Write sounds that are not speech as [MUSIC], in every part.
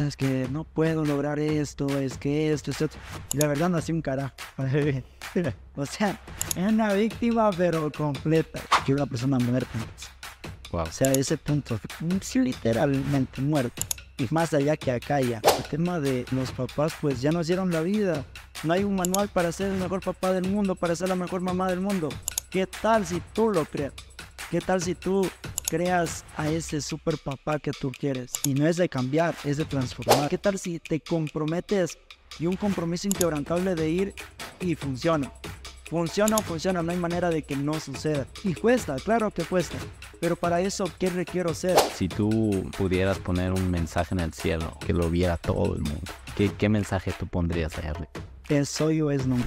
puta, es que no puedo lograr esto, es que esto, esto. Y la verdad no hacía un carajo. [LAUGHS] o sea, es una víctima, pero completa. Que una persona muerta. Wow. O sea, ese punto, sí, literalmente muerto. Y más allá que acá ya. El tema de los papás, pues ya nos dieron la vida. No hay un manual para ser el mejor papá del mundo, para ser la mejor mamá del mundo. ¿Qué tal si tú lo creas? ¿Qué tal si tú creas a ese super papá que tú quieres? Y no es de cambiar, es de transformar. ¿Qué tal si te comprometes y un compromiso inquebrantable de ir y funciona? Funciona o funciona, no hay manera de que no suceda. Y cuesta, claro que cuesta. Pero para eso, ¿qué requiero ser? Si tú pudieras poner un mensaje en el cielo que lo viera todo el mundo, ¿qué, qué mensaje tú pondrías a Henry? Es soy o es nunca.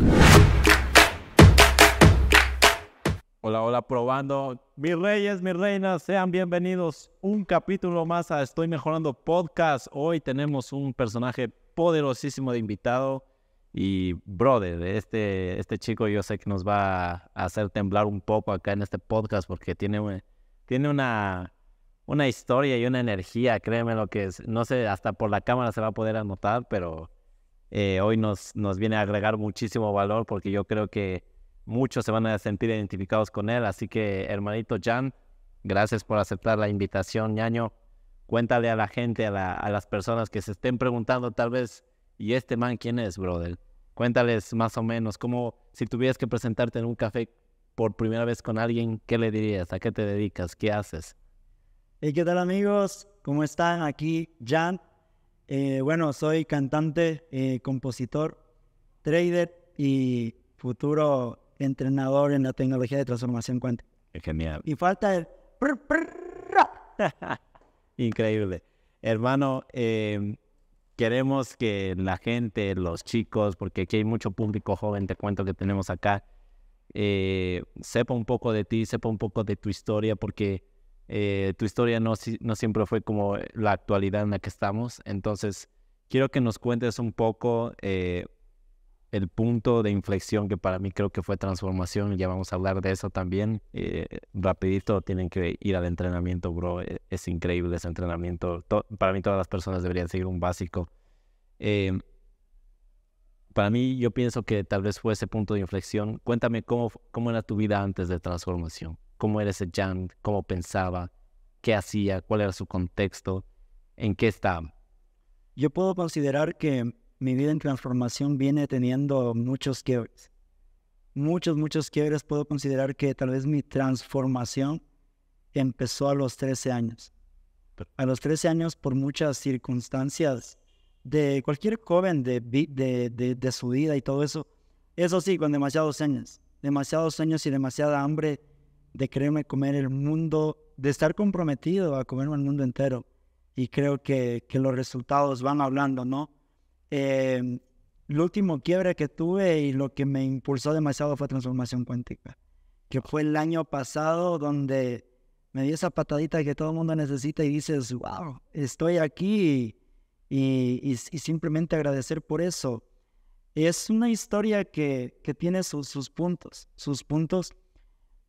Hola, hola, probando. Mis reyes, mis reinas, sean bienvenidos. Un capítulo más a Estoy Mejorando Podcast. Hoy tenemos un personaje poderosísimo de invitado. Y, brother, este, este chico yo sé que nos va a hacer temblar un poco acá en este podcast porque tiene, tiene una, una historia y una energía, créeme lo que es. No sé, hasta por la cámara se va a poder anotar, pero eh, hoy nos, nos viene a agregar muchísimo valor porque yo creo que muchos se van a sentir identificados con él. Así que, hermanito Jan, gracias por aceptar la invitación, ñaño. Cuéntale a la gente, a, la, a, las personas que se estén preguntando tal vez, ¿y este man quién es, brother? Cuéntales más o menos, como si tuvieras que presentarte en un café por primera vez con alguien, ¿qué le dirías? ¿A qué te dedicas? ¿Qué haces? Hey, ¿qué tal amigos? ¿Cómo están? Aquí Jan. Eh, bueno, soy cantante, eh, compositor, trader y futuro entrenador en la tecnología de transformación cuántica. Genial. Y falta el... [LAUGHS] Increíble. Hermano, eh, queremos que la gente, los chicos, porque aquí hay mucho público joven, te cuento que tenemos acá, eh, sepa un poco de ti, sepa un poco de tu historia, porque eh, tu historia no, no siempre fue como la actualidad en la que estamos. Entonces, quiero que nos cuentes un poco eh, el punto de inflexión que para mí creo que fue transformación, ya vamos a hablar de eso también. Eh, rapidito tienen que ir al entrenamiento, bro, es, es increíble ese entrenamiento. To para mí todas las personas deberían seguir un básico. Eh, para mí yo pienso que tal vez fue ese punto de inflexión. Cuéntame cómo, cómo era tu vida antes de transformación, cómo era ese Jan, cómo pensaba, qué hacía, cuál era su contexto, en qué estaba. Yo puedo considerar que mi vida en transformación viene teniendo muchos quiebres. Muchos, muchos quiebres. Puedo considerar que tal vez mi transformación empezó a los 13 años. A los 13 años, por muchas circunstancias de cualquier joven de, de, de, de su vida y todo eso. Eso sí, con demasiados años. Demasiados años y demasiada hambre de quererme comer el mundo, de estar comprometido a comerme el mundo entero. Y creo que, que los resultados van hablando, ¿no? Eh, el último quiebre que tuve y lo que me impulsó demasiado fue transformación cuántica, que fue el año pasado donde me di esa patadita que todo el mundo necesita y dices, wow, estoy aquí y, y, simplemente agradecer por eso. Es una historia que, que tiene sus, sus, puntos, sus puntos.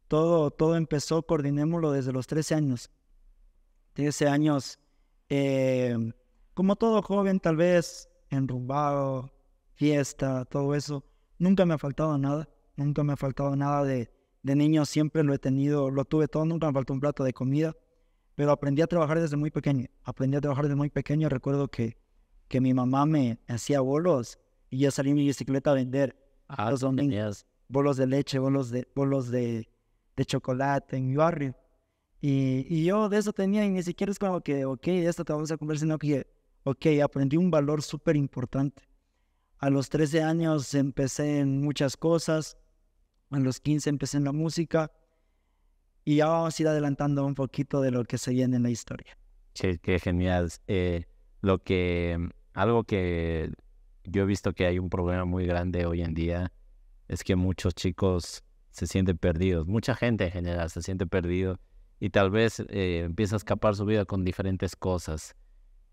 Todo, todo empezó, coordinémoslo desde los 13 años. 13 años, eh, como todo joven tal vez enrumbado, fiesta, todo eso. Nunca me ha faltado nada, nunca me ha faltado nada de, de niño, siempre lo he tenido, lo tuve todo, nunca me faltó un plato de comida, pero aprendí a trabajar desde muy pequeño, aprendí a trabajar desde muy pequeño, recuerdo que, que mi mamá me hacía bolos y yo salí en mi bicicleta a vender ah, los domingos, bolos de leche, bolos de, bolos de, de chocolate en mi barrio. Y, y, yo de eso tenía, y ni siquiera es como que, ok, de esto te vamos a comer, sino que ok, aprendí un valor súper importante. A los 13 años empecé en muchas cosas, a los 15 empecé en la música y ya vamos a ir adelantando un poquito de lo que se viene en la historia. Sí, qué genial. Eh, lo que, algo que yo he visto que hay un problema muy grande hoy en día es que muchos chicos se sienten perdidos, mucha gente en general se siente perdido y tal vez eh, empieza a escapar su vida con diferentes cosas.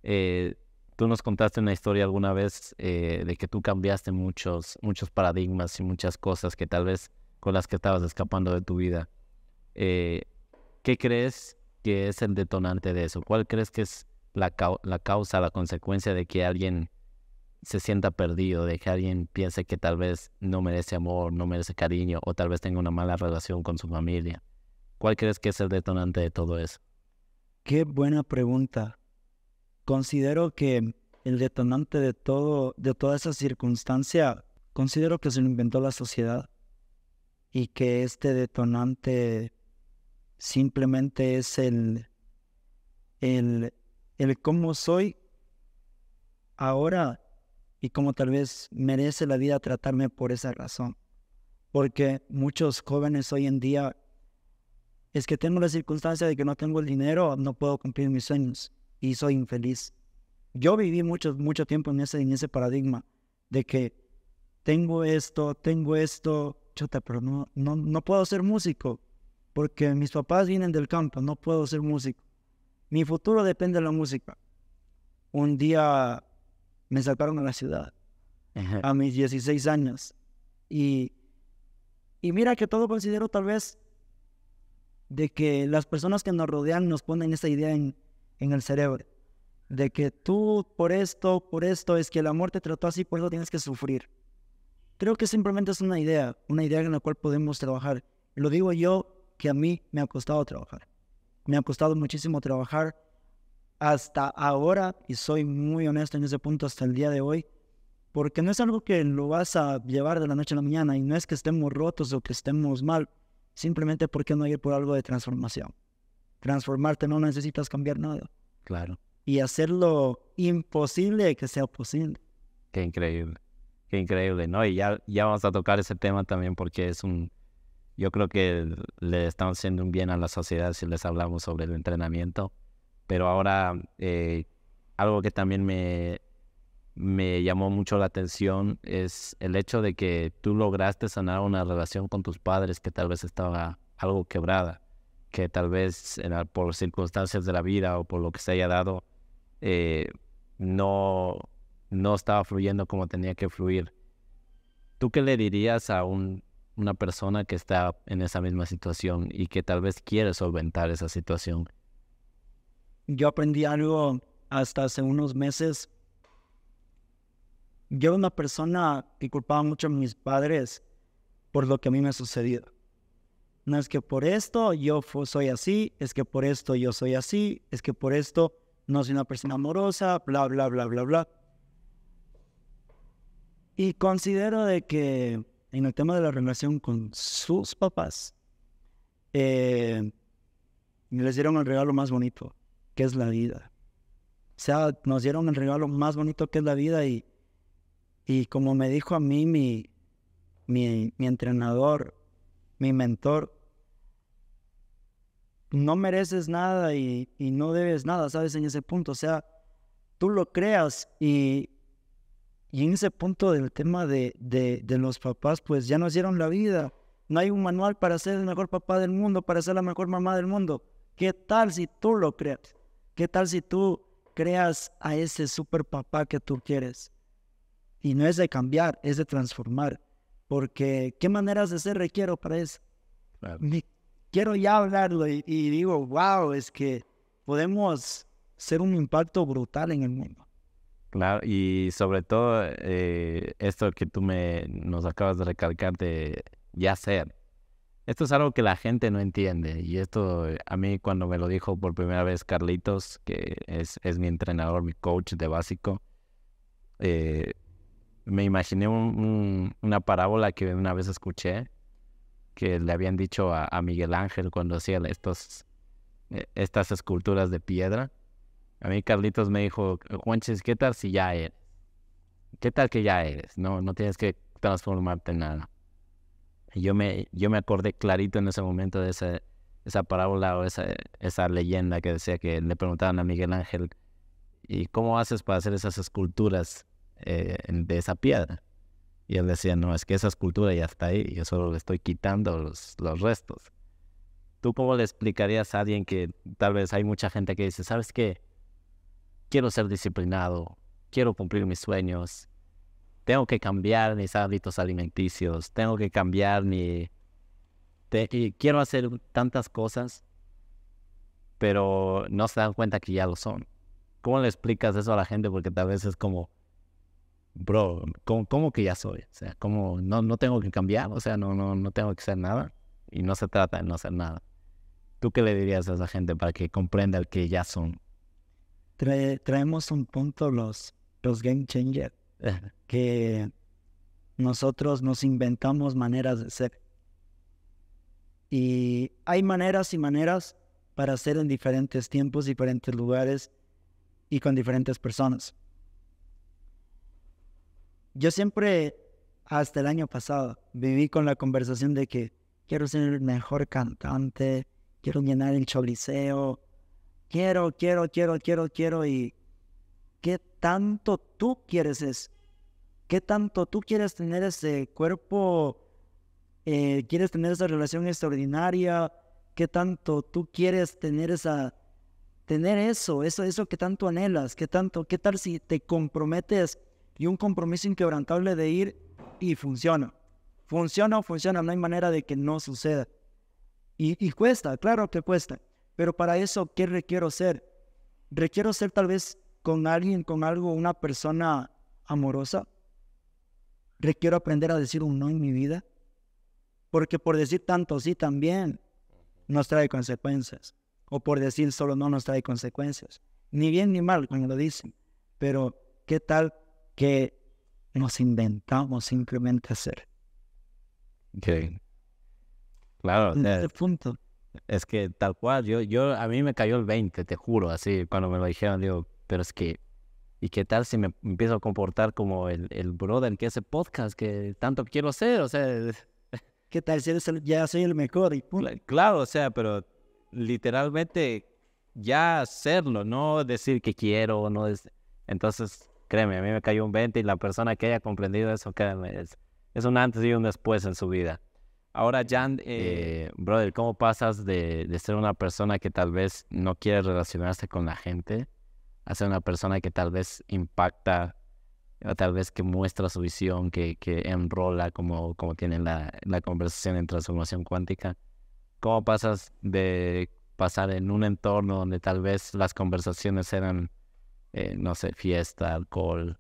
Eh, tú nos contaste una historia alguna vez eh, de que tú cambiaste muchos, muchos paradigmas y muchas cosas que tal vez con las que estabas escapando de tu vida. Eh, ¿Qué crees que es el detonante de eso? ¿Cuál crees que es la, la causa, la consecuencia de que alguien se sienta perdido, de que alguien piense que tal vez no merece amor, no merece cariño o tal vez tenga una mala relación con su familia? ¿Cuál crees que es el detonante de todo eso? Qué buena pregunta. Considero que el detonante de todo, de toda esa circunstancia, considero que se lo inventó la sociedad y que este detonante simplemente es el, el, el cómo soy ahora y cómo tal vez merece la vida tratarme por esa razón. Porque muchos jóvenes hoy en día es que tengo la circunstancia de que no tengo el dinero, no puedo cumplir mis sueños y soy infeliz. Yo viví mucho, mucho tiempo en ese, en ese paradigma de que tengo esto, tengo esto, chuta, pero no, no, no puedo ser músico porque mis papás vienen del campo, no puedo ser músico. Mi futuro depende de la música. Un día me sacaron a la ciudad a mis 16 años y, y mira que todo considero tal vez de que las personas que nos rodean nos ponen esa idea en, en el cerebro, de que tú por esto, por esto, es que el amor te trató así, por eso tienes que sufrir. Creo que simplemente es una idea, una idea en la cual podemos trabajar. Lo digo yo que a mí me ha costado trabajar. Me ha costado muchísimo trabajar hasta ahora, y soy muy honesto en ese punto hasta el día de hoy, porque no es algo que lo vas a llevar de la noche a la mañana y no es que estemos rotos o que estemos mal, Simplemente porque no ir por algo de transformación. Transformarte no necesitas cambiar nada. Claro. Y hacerlo imposible que sea posible. Qué increíble. Qué increíble, ¿no? Y ya, ya vamos a tocar ese tema también porque es un... Yo creo que le estamos haciendo un bien a la sociedad si les hablamos sobre el entrenamiento. Pero ahora, eh, algo que también me, me llamó mucho la atención es el hecho de que tú lograste sanar una relación con tus padres que tal vez estaba algo quebrada, que tal vez por circunstancias de la vida o por lo que se haya dado, eh, no, no estaba fluyendo como tenía que fluir. ¿Tú qué le dirías a un, una persona que está en esa misma situación y que tal vez quiere solventar esa situación? Yo aprendí algo hasta hace unos meses yo era una persona que culpaba mucho a mis padres por lo que a mí me ha sucedido. No es que por esto yo soy así, es que por esto yo soy así, es que por esto no soy una persona amorosa, bla, bla, bla, bla, bla. Y considero de que en el tema de la relación con sus papás, eh, les dieron el regalo más bonito, que es la vida. O sea, nos dieron el regalo más bonito que es la vida y y como me dijo a mí mi, mi, entrenador, mi mentor, no mereces nada y, no debes nada, ¿sabes? En ese punto, o sea, tú lo creas y, y en ese punto del tema de, de, de, los papás, pues ya nos dieron la vida. No hay un manual para ser el mejor papá del mundo, para ser la mejor mamá del mundo. ¿Qué tal si tú lo creas? ¿Qué tal si tú creas a ese super papá que tú quieres? Y no es de cambiar, es de transformar. Porque, ¿qué maneras de ser requiero para eso? quiero ya hablarlo y, digo, wow, es que podemos ser un impacto brutal en el mundo. Claro, y sobre todo eh, esto que tú me nos acabas de recalcar de ya ser. Esto es algo que la gente no entiende y esto a mí cuando me lo dijo por primera vez Carlitos, que es, es mi entrenador, mi coach de básico, eh, me imaginé una parábola que una vez escuché, que le habían dicho a, Miguel Ángel cuando hacía estos, e, estas esculturas de piedra. A mí Carlitos me dijo, Juanches, ¿qué tal si ya eres? ¿Qué tal que ya eres? No, no tienes que transformarte en nada. Y yo me, yo me acordé clarito en ese momento de esa, esa parábola o esa, esa leyenda que decía que le preguntaban a Miguel Ángel, ¿y cómo haces para hacer esas esculturas eh, de esa piedra. Y él decía, no, es que esa escultura ya está ahí, yo solo le estoy quitando los, los restos. ¿Tú cómo le explicarías a alguien que tal vez hay mucha gente que dice, ¿sabes qué? Quiero ser disciplinado, quiero cumplir mis sueños, tengo que cambiar mis hábitos alimenticios, tengo que cambiar mi... quiero hacer tantas cosas, pero no se dan cuenta que ya lo son. ¿Cómo le explicas eso a la gente? Porque tal vez es como, bro, ¿cómo, cómo que ya soy? O sea, ¿cómo no, no tengo que cambiar? O sea, no, no, no tengo que hacer nada. Y no se trata de no hacer nada. ¿Tú qué le dirías a esa gente para que comprenda el que ya son? traemos un punto los, los game changers, que nosotros nos inventamos maneras de ser. Y hay maneras y maneras para ser en diferentes tiempos, diferentes lugares y con diferentes personas. Yo siempre, hasta el año pasado, viví con la conversación de que quiero ser el mejor cantante, quiero llenar el choliseo, quiero, quiero, quiero, quiero, quiero. ¿Y qué tanto tú quieres eso? ¿Qué tanto tú quieres tener ese cuerpo? Eh, ¿Quieres tener esa relación extraordinaria? ¿Qué tanto tú quieres tener esa tener eso, eso, eso que tanto anhelas, qué tanto, qué tal si te comprometes y un compromiso inquebrantable de ir y funciona. Funciona o funciona, no hay manera de que no suceda. Y, y cuesta, claro que cuesta. Pero para eso, ¿qué requiero ser? Requiero ser tal vez con alguien, con algo, una persona amorosa. Requiero aprender a decir un no en mi vida. Porque por decir tanto sí también nos trae consecuencias. O por decir solo no nos trae consecuencias. Ni bien ni mal cuando lo dicen. Pero ¿qué tal que nos inventamos simplemente hacer? Okay. Claro. En punto. Es que tal cual, yo, yo, a mí me cayó el 20, te juro, así, cuando me lo dijeron, digo, pero es que, ¿y qué tal si me empiezo a comportar como el, el brother que hace podcast que tanto quiero ser? O sea... ¿Qué tal si ya soy el mejor? Y Claro, o sea, pero literalmente ya hacerlo, no decir que quiero, no es... Entonces, créeme, a mí me cayó un 20 y la persona que haya comprendido eso, créeme, es, es un antes y un después en su vida. Ahora, Jan, eh, eh, brother, ¿cómo pasas de, de, ser una persona que tal vez no quiere relacionarse con la gente a ser una persona que tal vez impacta, o tal vez que muestra su visión, que, que enrola como, como tiene la, la conversación en transformación cuántica? ¿Cómo pasas de pasar en un entorno donde tal vez las conversaciones eran, eh, no sé, fiesta, alcohol,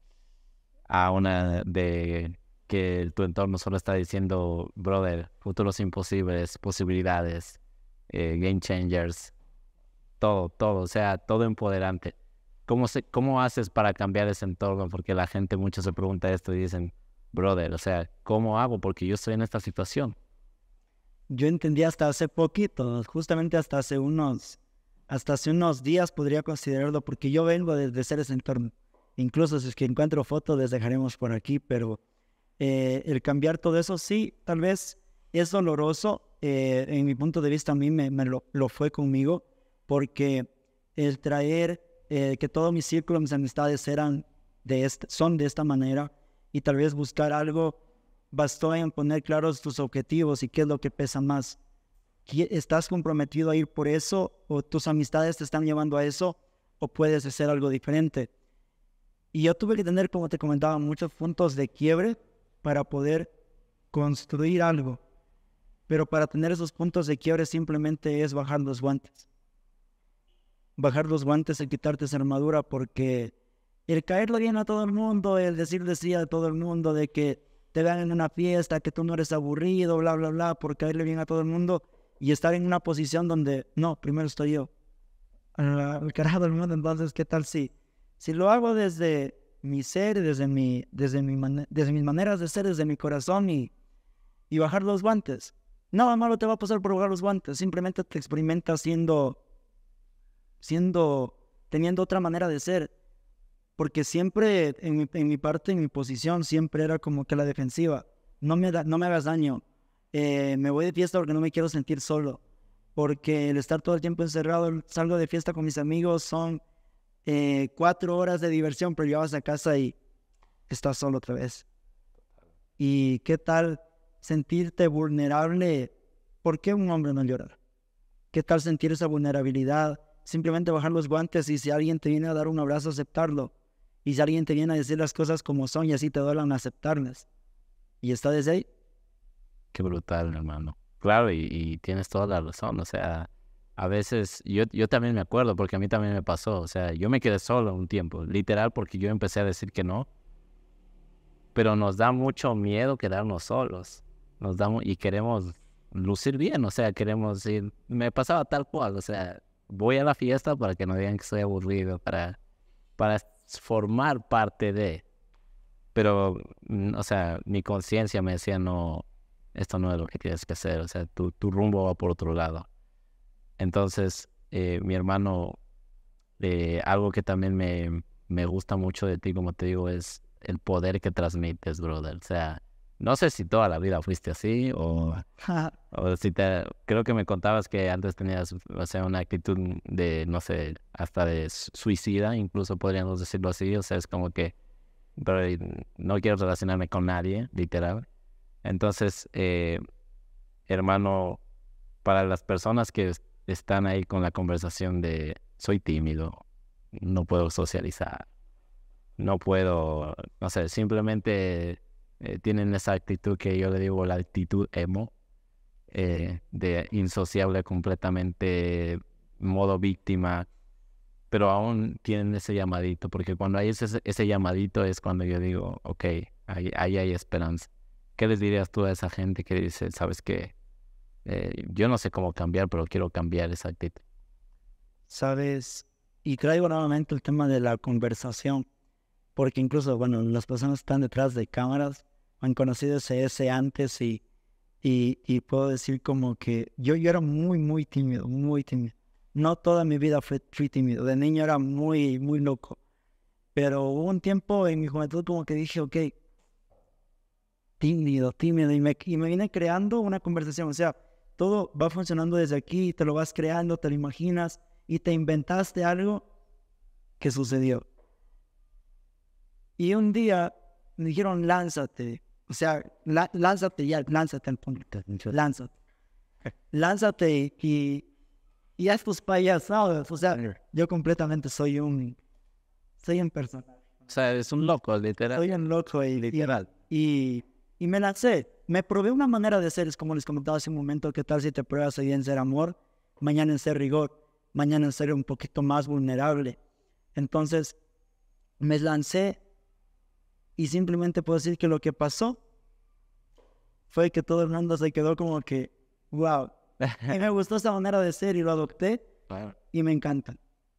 a una de que tu entorno solo está diciendo, brother, futuros imposibles, posibilidades, eh, game changers, todo, todo, o sea, todo empoderante. ¿Cómo, se, ¿Cómo haces para cambiar ese entorno? Porque la gente mucho se pregunta esto y dicen, brother, o sea, ¿cómo hago? Porque yo estoy en esta situación. Yo entendí hasta hace poquito, justamente hasta hace unos, hasta hace unos días podría considerarlo, porque yo vengo de ser ese entorno. Incluso si es que encuentro fotos, les dejaremos por aquí, pero eh, el cambiar todo eso, sí, tal vez es doloroso. Eh, en mi punto de vista, a mí me, lo, fue conmigo, porque el traer eh, que todo mi círculo, mis amistades eran de este, son de esta manera, y tal vez buscar algo, bastó en poner claros tus objetivos y qué es lo que pesa más. ¿Estás comprometido a ir por eso o tus amistades te están llevando a eso o puedes hacer algo diferente? Y yo tuve que tener, como te comentaba, muchos puntos de quiebre para poder construir algo. Pero para tener esos puntos de quiebre simplemente es bajar los guantes. Bajar los guantes y quitarte esa armadura porque el caerle bien a todo el mundo, el decir decía a todo el mundo de que te vean en una fiesta, que tú no eres aburrido, bla, bla, bla, por caerle bien a todo el mundo y estar en una posición donde, no, primero estoy yo. El carajo del mundo, entonces, ¿qué tal si, si lo hago desde mi ser, desde, mi, desde, mi desde mis maneras de ser, desde mi corazón y, y bajar los guantes. Nada malo te va a pasar por bajar los guantes, simplemente te experimentas siendo, siendo, teniendo otra manera de ser. Porque siempre en mi, en mi parte, en mi posición, siempre era como que la defensiva. No me, no me hagas daño. Eh, me voy de fiesta porque no me quiero sentir solo. Porque el estar todo el tiempo encerrado, salgo de fiesta con mis amigos, son eh, cuatro horas de diversión, pero llevas a casa y estás solo otra vez. ¿Y qué tal sentirte vulnerable? ¿Por qué un hombre no llora? ¿Qué tal sentir esa vulnerabilidad? Simplemente bajar los guantes y si alguien te viene a dar un abrazo, aceptarlo. Y si alguien te viene a decir las cosas como son y así te duelan, aceptarlas. ¿Y está desde ahí? Qué brutal, hermano. Claro, y, y tienes toda la razón. O sea, a veces, yo, yo también me acuerdo, porque a mí también me pasó, o sea, yo me quedé solo un tiempo, literal, porque yo empecé a decir que no, pero nos da mucho miedo quedarnos solos, nos da, y queremos lucir bien, o sea, queremos ir, me pasaba tal cual, o sea, voy a la fiesta para que no digan que estoy aburrido, para, para formar parte de, pero, mm, o sea, mi conciencia me decía, no, esto no es lo que tienes que hacer, o sea, tu, tu rumbo va por otro lado. Entonces, eh, mi hermano, eh, algo que también me, me gusta mucho de ti, como te digo, es el poder que transmites, brother. O sea, no sé si toda la vida fuiste así o, [LAUGHS] o si te... Creo que me contabas que antes tenías, o sea, una actitud de, no sé, hasta de suicida, incluso podríamos decirlo así. O sea, es como que pero no quiero relacionarme con nadie, literal. Entonces, eh, hermano, para las personas que están ahí con la conversación de soy tímido, no puedo socializar, no puedo, no sé, simplemente eh, tienen esa actitud que yo le digo la actitud emo, eh, de insociable completamente, modo víctima, pero aún tienen ese llamadito, porque cuando hay ese, ese llamadito es cuando yo digo, ok, ahí, ahí hay esperanza. ¿Qué les dirías tú a esa gente que dice, sabes qué? Eh, yo no sé cómo cambiar, pero quiero cambiar esa actitud. Sabes, y traigo nuevamente el tema de la conversación, porque incluso, bueno, las personas que están detrás de cámaras han conocido ese, antes y, y, puedo decir como que yo, yo era muy, muy tímido, muy tímido. No toda mi vida fui, fui tímido, de niño era muy, muy loco. Pero hubo un tiempo en mi juventud como que dije, ok, tímido, tímido, y me, y me vine creando una conversación, o sea, todo va funcionando desde aquí, te lo vas creando, te lo imaginas y te inventaste algo que sucedió. Y un día me dijeron, lánzate. O sea, lánzate ya, lánzate al punto. Lánzate. [LAUGHS] Lánzate y, y haz tus payasadas. O sea, yo completamente soy un, soy un personaje. O sea, eres un loco, literal. Soy un loco y, literal. Y, y me lancé me probé una manera de ser, es como les comentaba hace un momento, ¿qué tal si te pruebas hoy en ser amor, mañana en ser rigor, mañana en ser un poquito más vulnerable? Entonces, me lancé y simplemente puedo decir que lo que pasó fue que todo el mundo se quedó como que, wow. Y me gustó esa manera de ser y lo adopté [LAUGHS] y me encanta.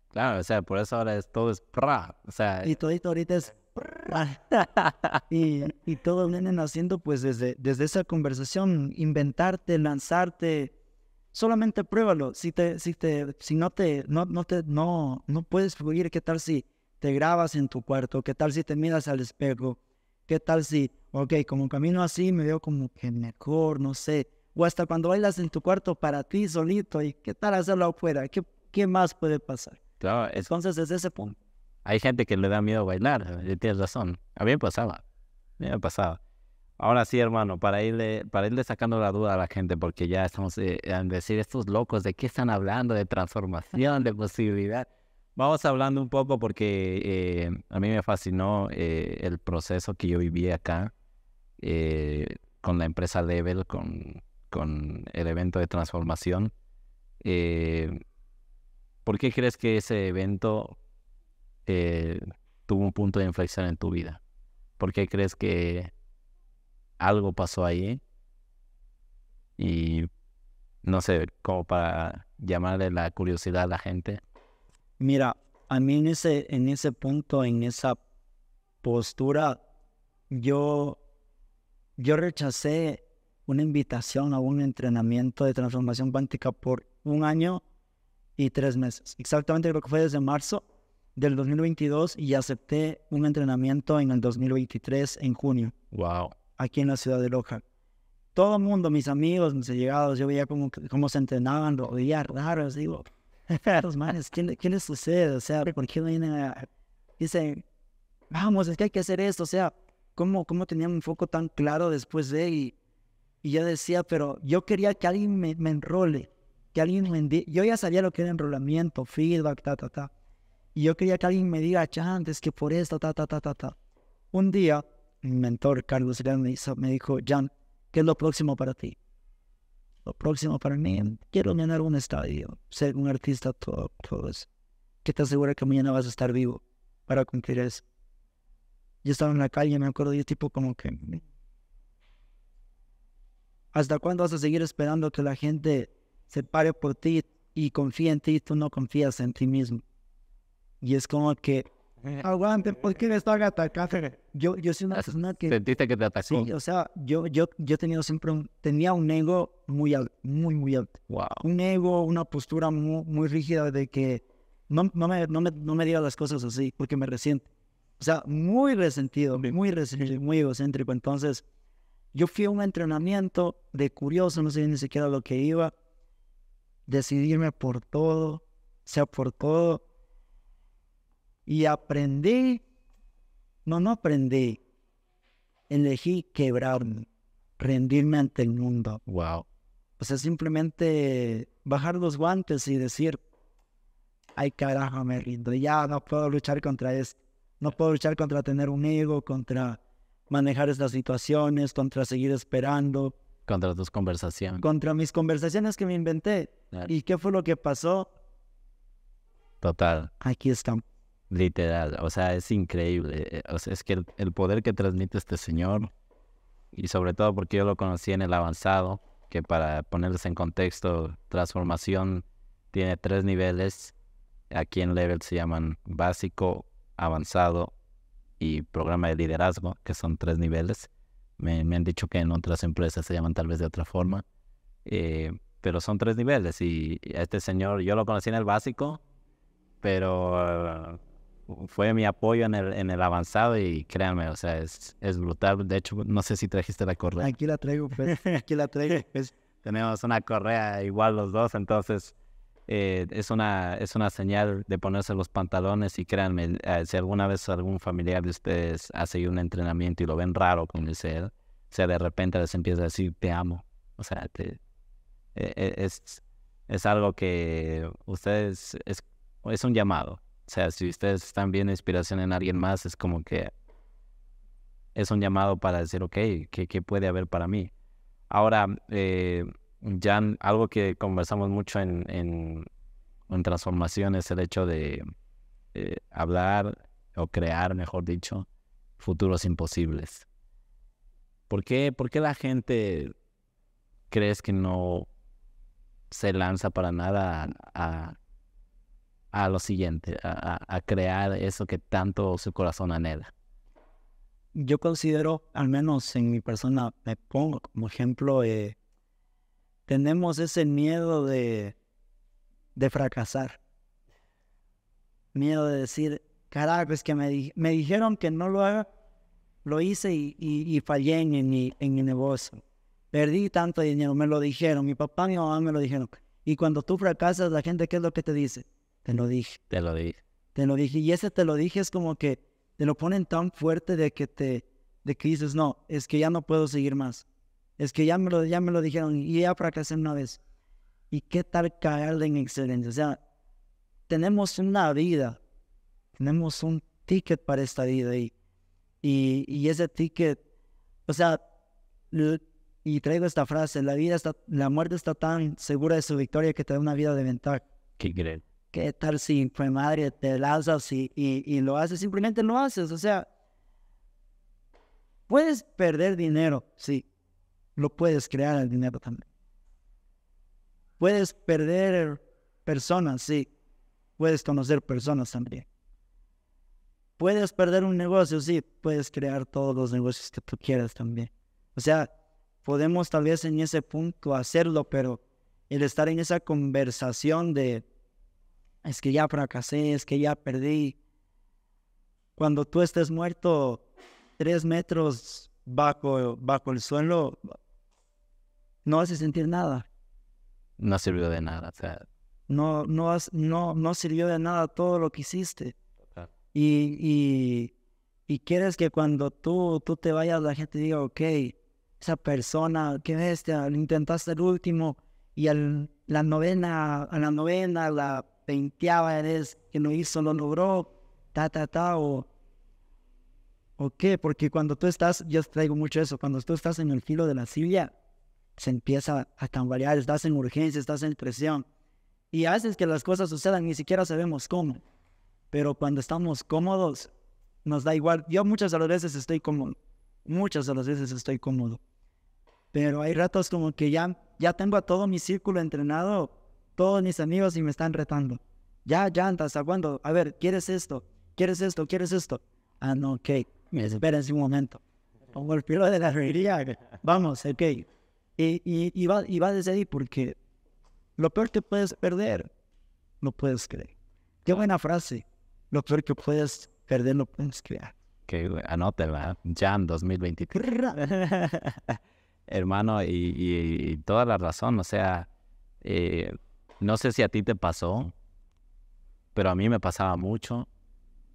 Claro, o sea, por eso ahora es, todo es pra, o sea... Y todito ahorita es [LAUGHS] y, y todo vienen haciendo pues desde, desde esa conversación, inventarte, lanzarte, solamente pruébalo. Si te, si te, si no te, no, no te, no, no puedes fluir, ¿qué tal si te grabas en tu cuarto? ¿Qué tal si te miras al espejo? ¿Qué tal si, ok, como camino así, me veo como que mejor, no sé? O hasta cuando bailas en tu cuarto para ti solito, ¿y qué tal hacerlo afuera? ¿Qué, qué más puede pasar? Claro, Entonces es ese punto. Hay gente que le da miedo bailar, eh, tienes razón. A mí me pasaba, a mí me pasaba. Ahora sí, hermano, para irle, para irle sacando la duda a la gente, porque ya estamos eh, en decir estos locos, ¿de qué están hablando? De transformación, de posibilidad. Vamos hablando un poco porque eh, a mí me fascinó el proceso que yo viví acá con la empresa Level, con, con el evento de transformación. ¿Por qué crees que ese evento eh, tuvo un punto de inflexión en tu vida? ¿Por qué crees que algo pasó ahí? Y no sé, como para llamarle la curiosidad a la gente. Mira, a mí en ese, en ese punto, en esa postura, yo, yo rechacé una invitación a un entrenamiento de transformación cuántica por un año y tres meses. Exactamente creo que fue desde marzo del 2022 y acepté un entrenamiento en el 2023 en junio. Wow. Aquí en la ciudad de Loja. Todo el mundo, mis amigos, mis allegados, yo veía cómo, cómo se entrenaban, lo veía raro, digo, los manes, ¿qué, ¿qué, les sucede? O sea, ¿por qué vienen a... Dicen, vamos, es que hay que hacer esto, o sea, ¿cómo, cómo tenían un foco tan claro después de... Y, y yo decía, pero yo quería que alguien me, me enrole, que alguien me... Yo ya sabía lo que era enrolamiento, feedback, ta, ta, ta. Y yo quería que alguien me diga, Chan, es que por esto, ta, ta, ta, ta, ta. Un día, mi mentor, Carlos me, me dijo, Jan, ¿qué es lo próximo para ti? lo próximo para mí, quiero ganar un estadio, ser un artista, todo, todo eso. ¿Qué te asegura que mañana vas a estar vivo para cumplir eso? Yo estaba en la calle, me acuerdo, yo tipo como que... ¿Hasta cuándo vas a seguir esperando que la gente se pare por ti y confíe en ti y tú no confías en ti mismo? Y es como que, aguante, ¿por qué me están atacando? Yo, yo soy una persona que... ¿Sentiste que te atacó? Sí, o sea, yo, yo, yo he tenido siempre un, tenía un ego muy alto, muy, muy alto. Wow. Un ego, una postura muy, muy rígida de que no, no, me, no, me, no me diga las cosas así porque me resiento. O sea, muy resentido, muy resentido, muy egocéntrico. Entonces, yo fui a un entrenamiento de curioso, no sé ni siquiera lo que iba, decidirme por todo, o sea, por todo. Y aprendí, no, no aprendí, elegí quebrarme, rendirme ante el mundo. Wow. O sea, simplemente bajar los guantes y decir, ay carajo, me rindo, ya no puedo luchar contra esto, no puedo luchar contra tener un ego, contra manejar estas situaciones, contra seguir esperando, Contra tus conversaciones. contra mis conversaciones que me inventé. Claro. ¿Y qué fue lo que pasó? Total. Aquí estamos. Literal, o sea, es increíble. eh, O sea, es que el, poder que transmite este señor, y sobre todo porque yo lo conocí en el avanzado, que para ponerles en contexto, transformación tiene tres niveles. Aquí en Level se llaman básico, avanzado y programa de liderazgo, que son tres niveles. Me, han dicho que en otras empresas se llaman tal vez de otra forma, eh, pero son tres niveles. Y, a este señor, yo lo conocí en el básico, pero fue mi apoyo en el, en el avanzado y créanme, o sea, es, es brutal. De hecho, no sé si trajiste la correa. Aquí la traigo, pues. Aquí la traigo, [LAUGHS] pues. Tenemos una correa igual los dos, entonces eh, es, una, es una señal de ponerse los pantalones y créanme, eh, si alguna vez algún familiar de ustedes hace un entrenamiento y lo ven raro con el ser, o sea, de repente les empieza a decir, te amo. O sea, te, eh, es, es algo que ustedes, es, es un llamado. O sea, si ustedes están viendo inspiración en alguien más, es como que es un llamado para decir, ok, ¿qué, puede haber para mí? Ahora, eh, ya n- algo que conversamos mucho en, en, transformación es el hecho de eh, hablar o crear, mejor dicho, futuros imposibles. ¿Por qué, ¿Por qué la gente crees que no se lanza para nada a, a lo siguiente, a, crear eso que tanto su corazón anhela? Yo considero, al menos en mi persona, me pongo como ejemplo, eh, tenemos ese miedo de, de fracasar. Miedo de decir, carajo, es que me, me dijeron que no lo haga, lo hice y, y- fallé en, en en mi negocio. Perdí tanto dinero, me lo dijeron, mi papá y mi mamá me lo dijeron. Y cuando tú fracasas, la gente, ¿qué es lo que te dice? Te lo dije, Te lo dije. te lo dije. Y ese te lo dije es como que te lo ponen tan fuerte de que te, de que dices, no, es que ya no puedo seguir más. Es que ya me lo, ya me lo dijeron y ya fracasé una vez. ¿Y qué tal caerle en excelencia? O sea, tenemos una vida, tenemos un ticket para esta vida y, y, y ese ticket, o sea, y traigo esta frase, la vida está, la muerte está tan segura de su victoria que te da una vida de ventaja. ¿Qué crees? ¿Qué tal si, pues madre, te lanzas y, y, y lo haces? Simplemente lo haces. O sea, puedes perder dinero, sí. Lo puedes crear el dinero también. Puedes perder personas, sí. Puedes conocer personas también. Puedes perder un negocio, sí. Puedes crear todos los negocios que tú quieras también. O sea, podemos tal vez en ese punto hacerlo, pero el estar en esa conversación de es que ya fracasé, es que ya perdí. Cuando tú estés muerto tres metros bajo, bajo el suelo, no vas a sentir nada. No sirvió de nada. O sea, No, no, no, no sirvió de nada todo lo que hiciste. Y, y, y quieres que cuando tú, tú te vayas, la gente diga, ok, esa persona, qué bestia, intentaste el último y al, la novena, a la novena, la veinteava vez que lo hizo, lo logró, ta, ta, ta, o, o qué, porque cuando tú estás, yo traigo mucho eso, cuando tú estás en el filo de la silla, se empieza a tambalear, estás en urgencia, estás en presión y haces que las cosas sucedan, ni siquiera sabemos cómo. Pero cuando estamos cómodos, nos da igual. Yo muchas de las veces estoy cómodo, muchas de las veces estoy cómodo. Pero hay ratos como que ya, ya tengo a todo mi círculo entrenado, todos mis amigos y me están retando. Ya, ya, ¿hasta cuándo? A ver, ¿quieres esto? ¿Quieres esto? ¿Quieres esto? Ah, no, ok. Me un momento. Pongo el pelo de la herrería. Vamos, ok. Y, y, y, va, y va desde ahí porque lo peor que puedes perder, no puedes creer. Qué buena frase. Lo peor que puedes perder, no puedes crear. Que anótela, Jan 2023. [LAUGHS] Hermano, y, y, toda la razón, o sea, eh, no sé si a ti te pasó, pero a mí me pasaba mucho.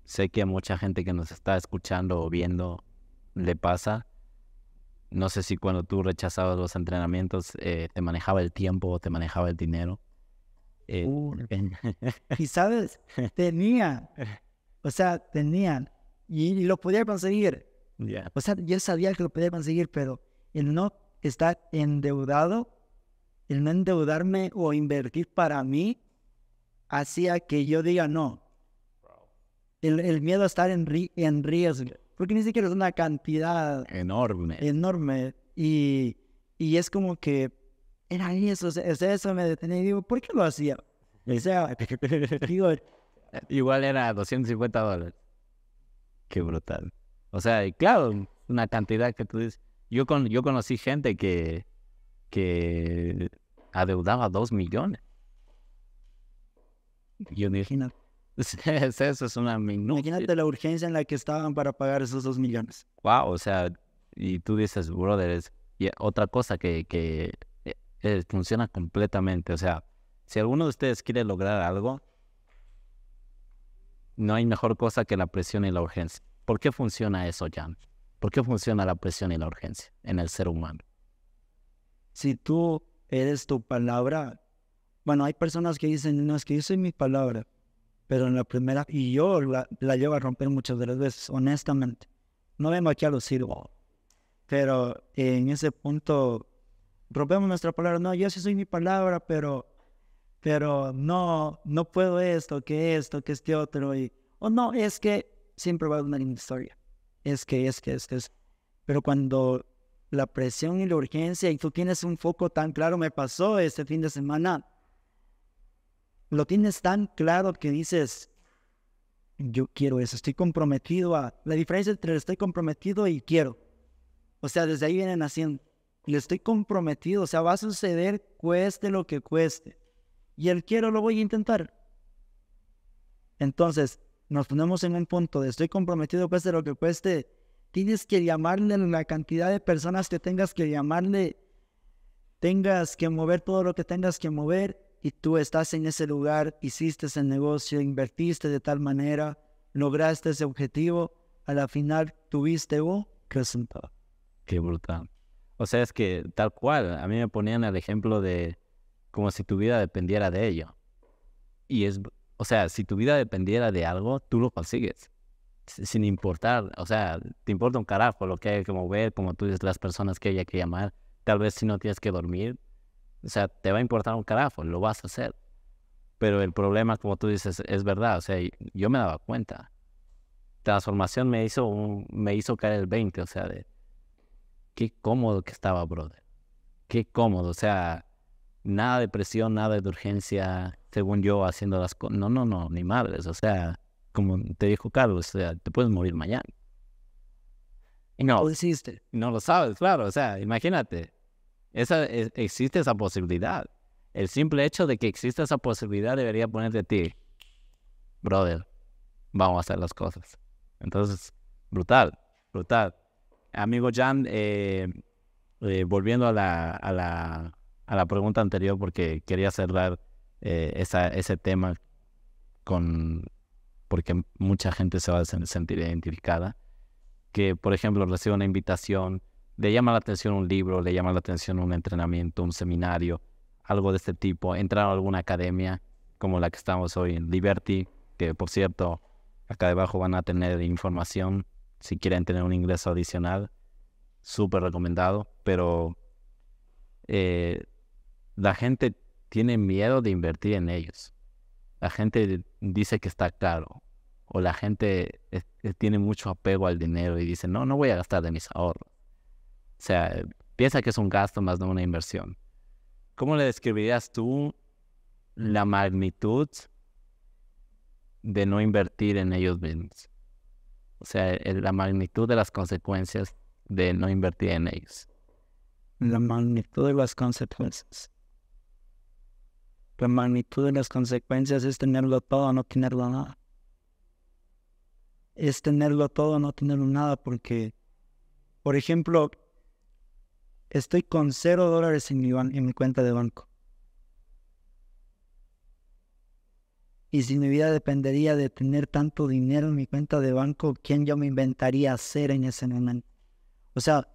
Sé que a mucha gente que nos está escuchando o viendo le pasa. No sé si cuando tú rechazabas los entrenamientos eh, te manejaba el tiempo o te manejaba el dinero. Eh, uh, [LAUGHS] y sabes, tenía, o sea, tenían y, lo podía conseguir. O sea, yo sabía que lo podía conseguir, pero el no estar endeudado, el no endeudarme o invertir para mí, hacía que yo diga no. El, el miedo a estar en, en riesgo porque ni siquiera es una cantidad enorme. Enorme. Y, y es como que era eso, o sea, eso me detenía y digo, ¿por qué lo hacía? O sea, [LAUGHS] digo, igual era 250 dólares. Qué brutal. O sea, y claro, una cantidad que tú dices. Yo, con, yo conocí gente que, que adeudaba dos millones. Yo Imagínate. [LAUGHS] Eso es una Imagínate la urgencia en la que estaban para pagar esos dos millones. Wow, o sea, y tú dices, brother, es y otra cosa que, que eh, eh, funciona completamente. O sea, si alguno de ustedes quiere lograr algo, no hay mejor cosa que la presión y la urgencia. ¿Por qué funciona eso, Jan? ¿Por qué funciona la presión y la urgencia en el ser humano? Si tú eres tu palabra, bueno, hay personas que dicen, no, es que yo soy mi palabra pero en la primera, y yo la, la llevo a romper muchas de las veces, honestamente. No vengo aquí a lucir, pero en ese punto rompemos nuestra palabra. No, yo sí soy mi palabra, pero, pero no, no puedo esto, que esto, que este otro. Y, o no, es que siempre va a una linda historia. Es que, es que, es que, es. Pero cuando la presión y la urgencia y tú tienes un foco tan claro, me pasó este fin de semana lo tienes tan claro que dices, yo quiero eso, estoy comprometido a... La diferencia entre estoy comprometido y quiero. O sea, desde ahí vienen haciendo. Y estoy comprometido, o sea, va a suceder cueste lo que cueste. Y el quiero lo voy a intentar. Entonces, nos ponemos en un punto de estoy comprometido, cueste lo que cueste. Tienes que llamarle la cantidad de personas que tengas que llamarle. Tengas que mover todo lo que tengas que mover y tú estás en ese lugar, hiciste ese negocio, invertiste de tal manera, lograste ese objetivo, a la final tuviste un resultado. Qué brutal. O sea, es que tal cual, a mí me ponían el ejemplo de como si tu vida dependiera de ello. Y es, o sea, si tu vida dependiera de algo, tú lo consigues. Sin importar, o sea, te importa un carajo lo que hay que mover, como tú dices, las personas que hay que llamar. Tal vez si no tienes que dormir, o sea, te va a importar un carajo, lo vas a hacer. Pero el problema, como tú dices, es verdad. O sea, yo me daba cuenta. Transformación me hizo, me hizo caer el 20. O sea, de qué cómodo que estaba, brother. Qué cómodo. O sea, nada de presión, nada de urgencia, según yo, haciendo las cosas. No, no, no, ni madres. O sea, como te dijo Carlos, o sea, te puedes morir mañana. Y no, lo hiciste. No lo sabes, claro. O sea, imagínate. Esa, existe esa posibilidad. El simple hecho de que exista esa posibilidad debería ponerte a ti, brother, vamos a hacer las cosas. Entonces, brutal, brutal. Amigo Jan, eh, eh, volviendo a la, a, la, a la pregunta anterior, porque quería cerrar eh, esa, ese tema con porque mucha gente se va a sentir identificada. Que, por ejemplo, recibe una invitación le llama la atención un libro, le llama la atención un entrenamiento, un seminario, algo de este tipo, entrar a alguna academia como la que estamos hoy en Liberty, que por cierto, acá debajo van a tener información si quieren tener un ingreso adicional, súper recomendado, pero eh, la gente tiene miedo de invertir en ellos. La gente dice que está caro. O la gente eh, eh, tiene mucho apego al dinero y dice, no, no voy a gastar de mis ahorros. O sea, piensa que es un gasto más no una inversión. ¿Cómo le describirías tú la magnitud de no invertir en ellos mismos? O sea, la magnitud de las consecuencias de no invertir en ellos. La magnitud de las consecuencias. La magnitud de las consecuencias es tenerlo todo no tenerlo nada. Es tenerlo todo no tenerlo nada porque, por ejemplo, estoy con cero dólares en mi, en mi cuenta de banco. Y si mi vida dependería de tener tanto dinero en mi cuenta de banco, ¿quién yo me inventaría hacer en ese momento? O sea,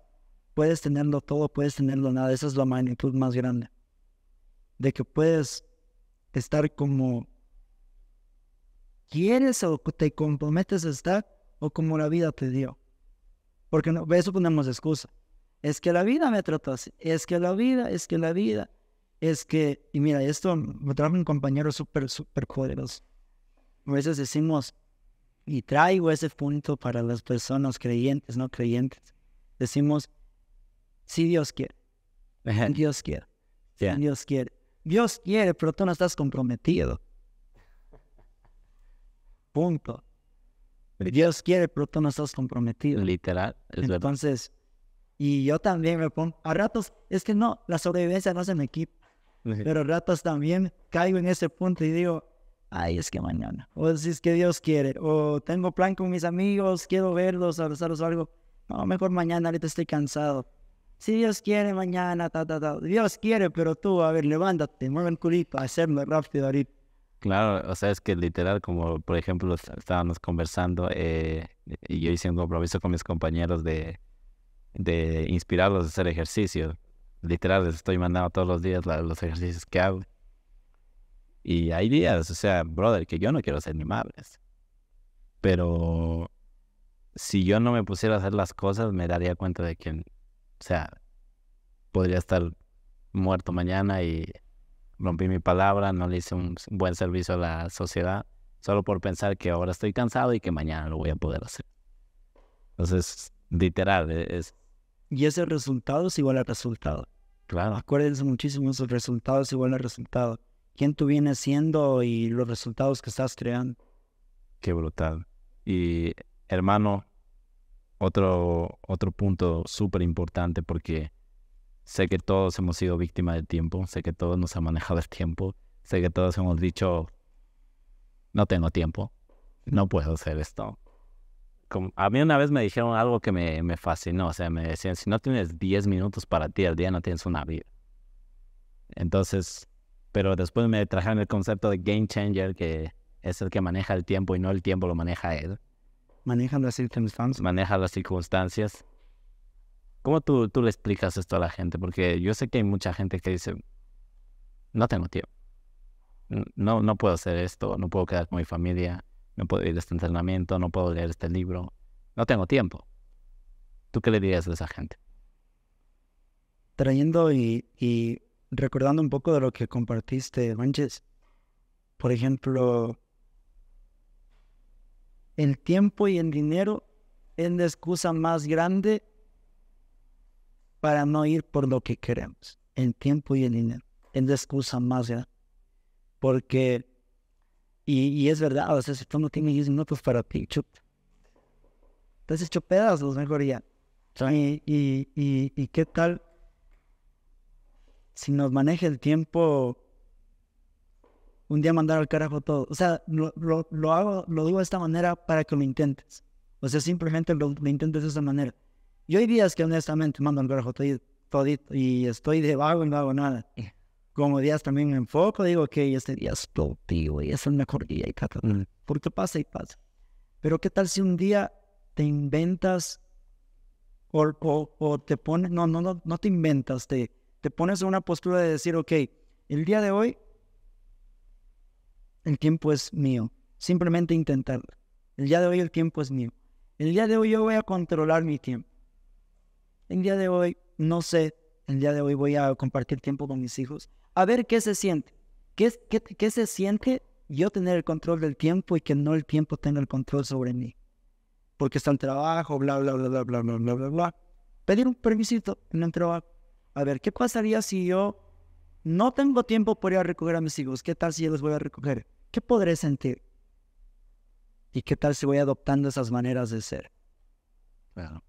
puedes tenerlo todo, puedes tenerlo nada. Esa es la magnitud más grande. De que puedes estar como quieres o te comprometes a estar o como la vida te dio. Porque no, eso ponemos excusa. Es que la vida me trató así. Es que la vida, es que la vida es que, y mira, esto me trajo un compañero súper, súper poderoso. A veces decimos, y traigo ese punto para las personas creyentes, no creyentes. Decimos, si Dios quiere, Dios quiere, Dios quiere. Dios quiere, pero tú no estás comprometido. Punto. Dios quiere, pero tú no estás comprometido. Literal. Entonces, y yo también me pongo, a ratos, es que no, la sobrevivencia no es en equipo. Pero ratos también caigo en ese punto y digo, ay, es que mañana. O si es que Dios quiere. O tengo plan con mis amigos, quiero verlos, abrazarlos o algo. No, mejor mañana, ahorita estoy cansado. Si Dios quiere, mañana, ta, ta, ta. Dios quiere, pero tú, a ver, levántate, mueve el culito, hacerlo rápido ahorita. Claro, o sea, es que literal, como por ejemplo estábamos conversando eh, y yo hice un compromiso con mis compañeros de, de inspirarlos a hacer ejercicio literal les estoy mandando todos los días los ejercicios que hago. Y hay días, o sea, brother, que yo no quiero ser ni madres. Pero si yo no me pusiera a hacer las cosas, me daría cuenta de que, o sea, podría estar muerto mañana y rompí mi palabra, no le hice un buen servicio a la sociedad, solo por pensar que ahora estoy cansado y que mañana lo voy a poder hacer. Entonces, literal, e-, es... Y ese resultado es igual al resultado. Claro. Acuérdense muchísimo, esos resultados igual al resultado. ¿Quién tú vienes siendo y los resultados que estás creando? Qué brutal. Y hermano, otro, otro punto súper importante porque sé que todos hemos sido víctimas del tiempo, sé que todos nos han manejado el tiempo, sé que todos hemos dicho, no tengo tiempo, no puedo hacer esto, a mí una vez me dijeron algo que me, me, fascinó, o sea, me decían, si no tienes 10 minutos para ti al día, no tienes una vida. Entonces, pero después me trajeron el concepto de game changer, que es el que maneja el tiempo y no el tiempo lo maneja él. Maneja las circunstancias. Maneja las circunstancias. ¿Cómo tú, tú le explicas esto a la gente? Porque yo sé que hay mucha gente que dice, no tengo tiempo. No, no puedo hacer esto, no puedo quedar con mi familia no puedo ir a este entrenamiento, no puedo leer este libro, no tengo tiempo. ¿Tú qué le dirías a esa gente? Trayendo y, recordando un poco de lo que compartiste, Manches, por ejemplo, el tiempo y el dinero es la excusa más grande para no ir por lo que queremos. El tiempo y el dinero es la excusa más grande. Porque y, es verdad, o sea, si tú no tienes 10 minutos para ti, chup. Entonces, hecho pedazos, mejor ya. Y, y, y, y, qué tal si nos maneja el tiempo un día mandar al carajo todo? O sea, lo, lo, lo, hago, lo digo de esta manera para que lo intentes. O sea, simplemente lo, intentes de esa manera. Yo hay días que honestamente mando al carajo todo, todito y estoy de vago y no hago nada como días también me enfoco, digo que este día es productivo y es el mejor día y tal, mm. porque pasa y pasa. Pero qué tal si un día te inventas o, o, te pones, no, no, no, no te inventas, te, te pones en una postura de decir, ok, el día de hoy el tiempo es mío, simplemente intentarlo. El día de hoy el tiempo es mío. El día de hoy yo voy a controlar mi tiempo. El día de hoy, no sé, el día de hoy voy a compartir tiempo con mis hijos, a ver qué se siente. ¿Qué, qué, qué se siente yo tener el control del tiempo y que no el tiempo tenga el control sobre mí? Porque está el trabajo, bla, bla, bla, bla, bla, bla, bla, bla. Pedir un permisito en el trabajo. A ver, ¿qué pasaría si yo no tengo tiempo para ir a recoger a mis hijos? ¿Qué tal si yo los voy a recoger? ¿Qué podré sentir? ¿Y qué tal si voy adoptando esas maneras de ser? Claro.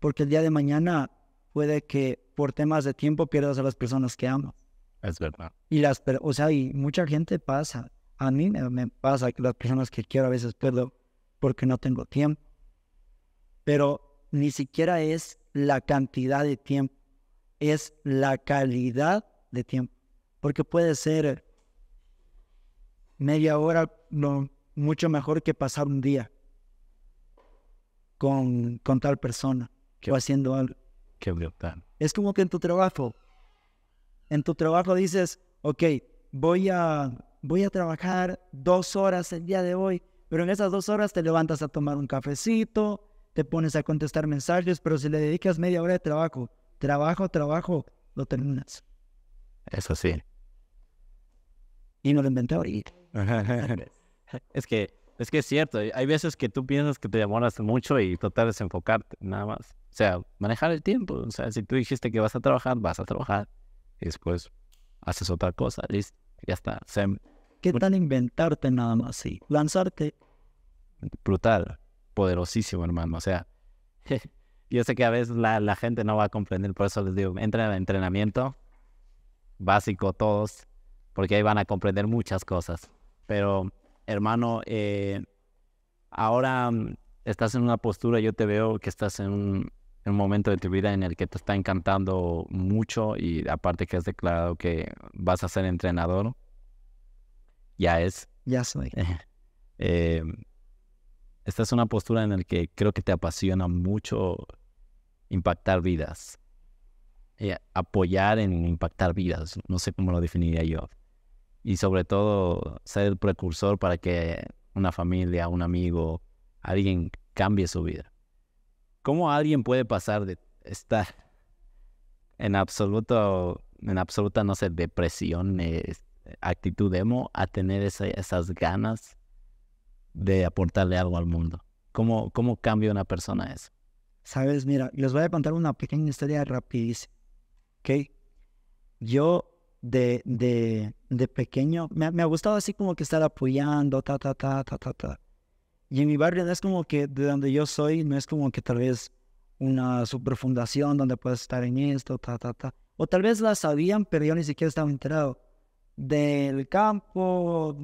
Porque el día de mañana puede que por temas de tiempo pierdas a las personas que amas. Es verdad. Y las, o sea, y mucha gente pasa. A mí me, me pasa que las personas que quiero a veces pierdo porque no tengo tiempo. Pero ni siquiera es la cantidad de tiempo, es la calidad de tiempo. Porque puede ser media hora no, mucho mejor que pasar un día con, con tal persona Qué- o haciendo algo. Qué brutal. Es como que en tu trabajo, en tu trabajo dices, ok, voy a, voy a trabajar dos horas el día de hoy, pero en esas dos horas te levantas a tomar un cafecito, te pones a contestar mensajes, pero si le dedicas media hora de trabajo, trabajo, trabajo, lo terminas. Eso sí. Y no lo inventé ahorita. [LAUGHS] es que es que es cierto. Hay veces que tú piensas que te demoras mucho y tratar de desenfocarte, nada más. O sea, manejar el tiempo. O sea, si tú dijiste que vas a trabajar, vas a trabajar. Y después haces otra cosa, listo. Ya está. O sea, ¿Qué tal inventarte nada más? Sí, lanzarte. brutal, poderosísimo, hermano. O sea, [LAUGHS] yo sé que a veces la, la gente no va a comprender, por eso les digo, entren al entrenamiento básico todos, porque ahí van a comprender muchas cosas. Pero, hermano, eh, ahora mm, estás en una postura, yo te veo que estás en un, en un momento de tu vida en el que te está encantando mucho y aparte que has declarado que vas a ser entrenador, ya es Ya soy. eh, esta es una postura en la que creo que te apasiona mucho impactar vidas. Eh, apoyar en impactar vidas, no sé cómo lo definiría yo. Y sobre todo ser el precursor para que una familia, un amigo, alguien cambie su vida. ¿Cómo alguien puede pasar de estar en absoluto, en absoluta, no sé, depresión, eh, actitud emo, a tener esa- esas ganas de aportarle algo al mundo? ¿Cómo, cómo cambia una persona eso? Sabes, mira, les voy a contar una pequeña historia rapidísima. ¿Ok? Yo de, de, de pequeño me, ha- me ha gustado así como que estar apoyando, ta, ta, ta, ta, ta, ta. Y en mi barrio no es como que de donde yo soy, no es como que tal vez una superfundación donde puedes estar en esto, ta, ta, ta. O tal vez la sabían, pero yo ni siquiera estaba enterado. Del campo,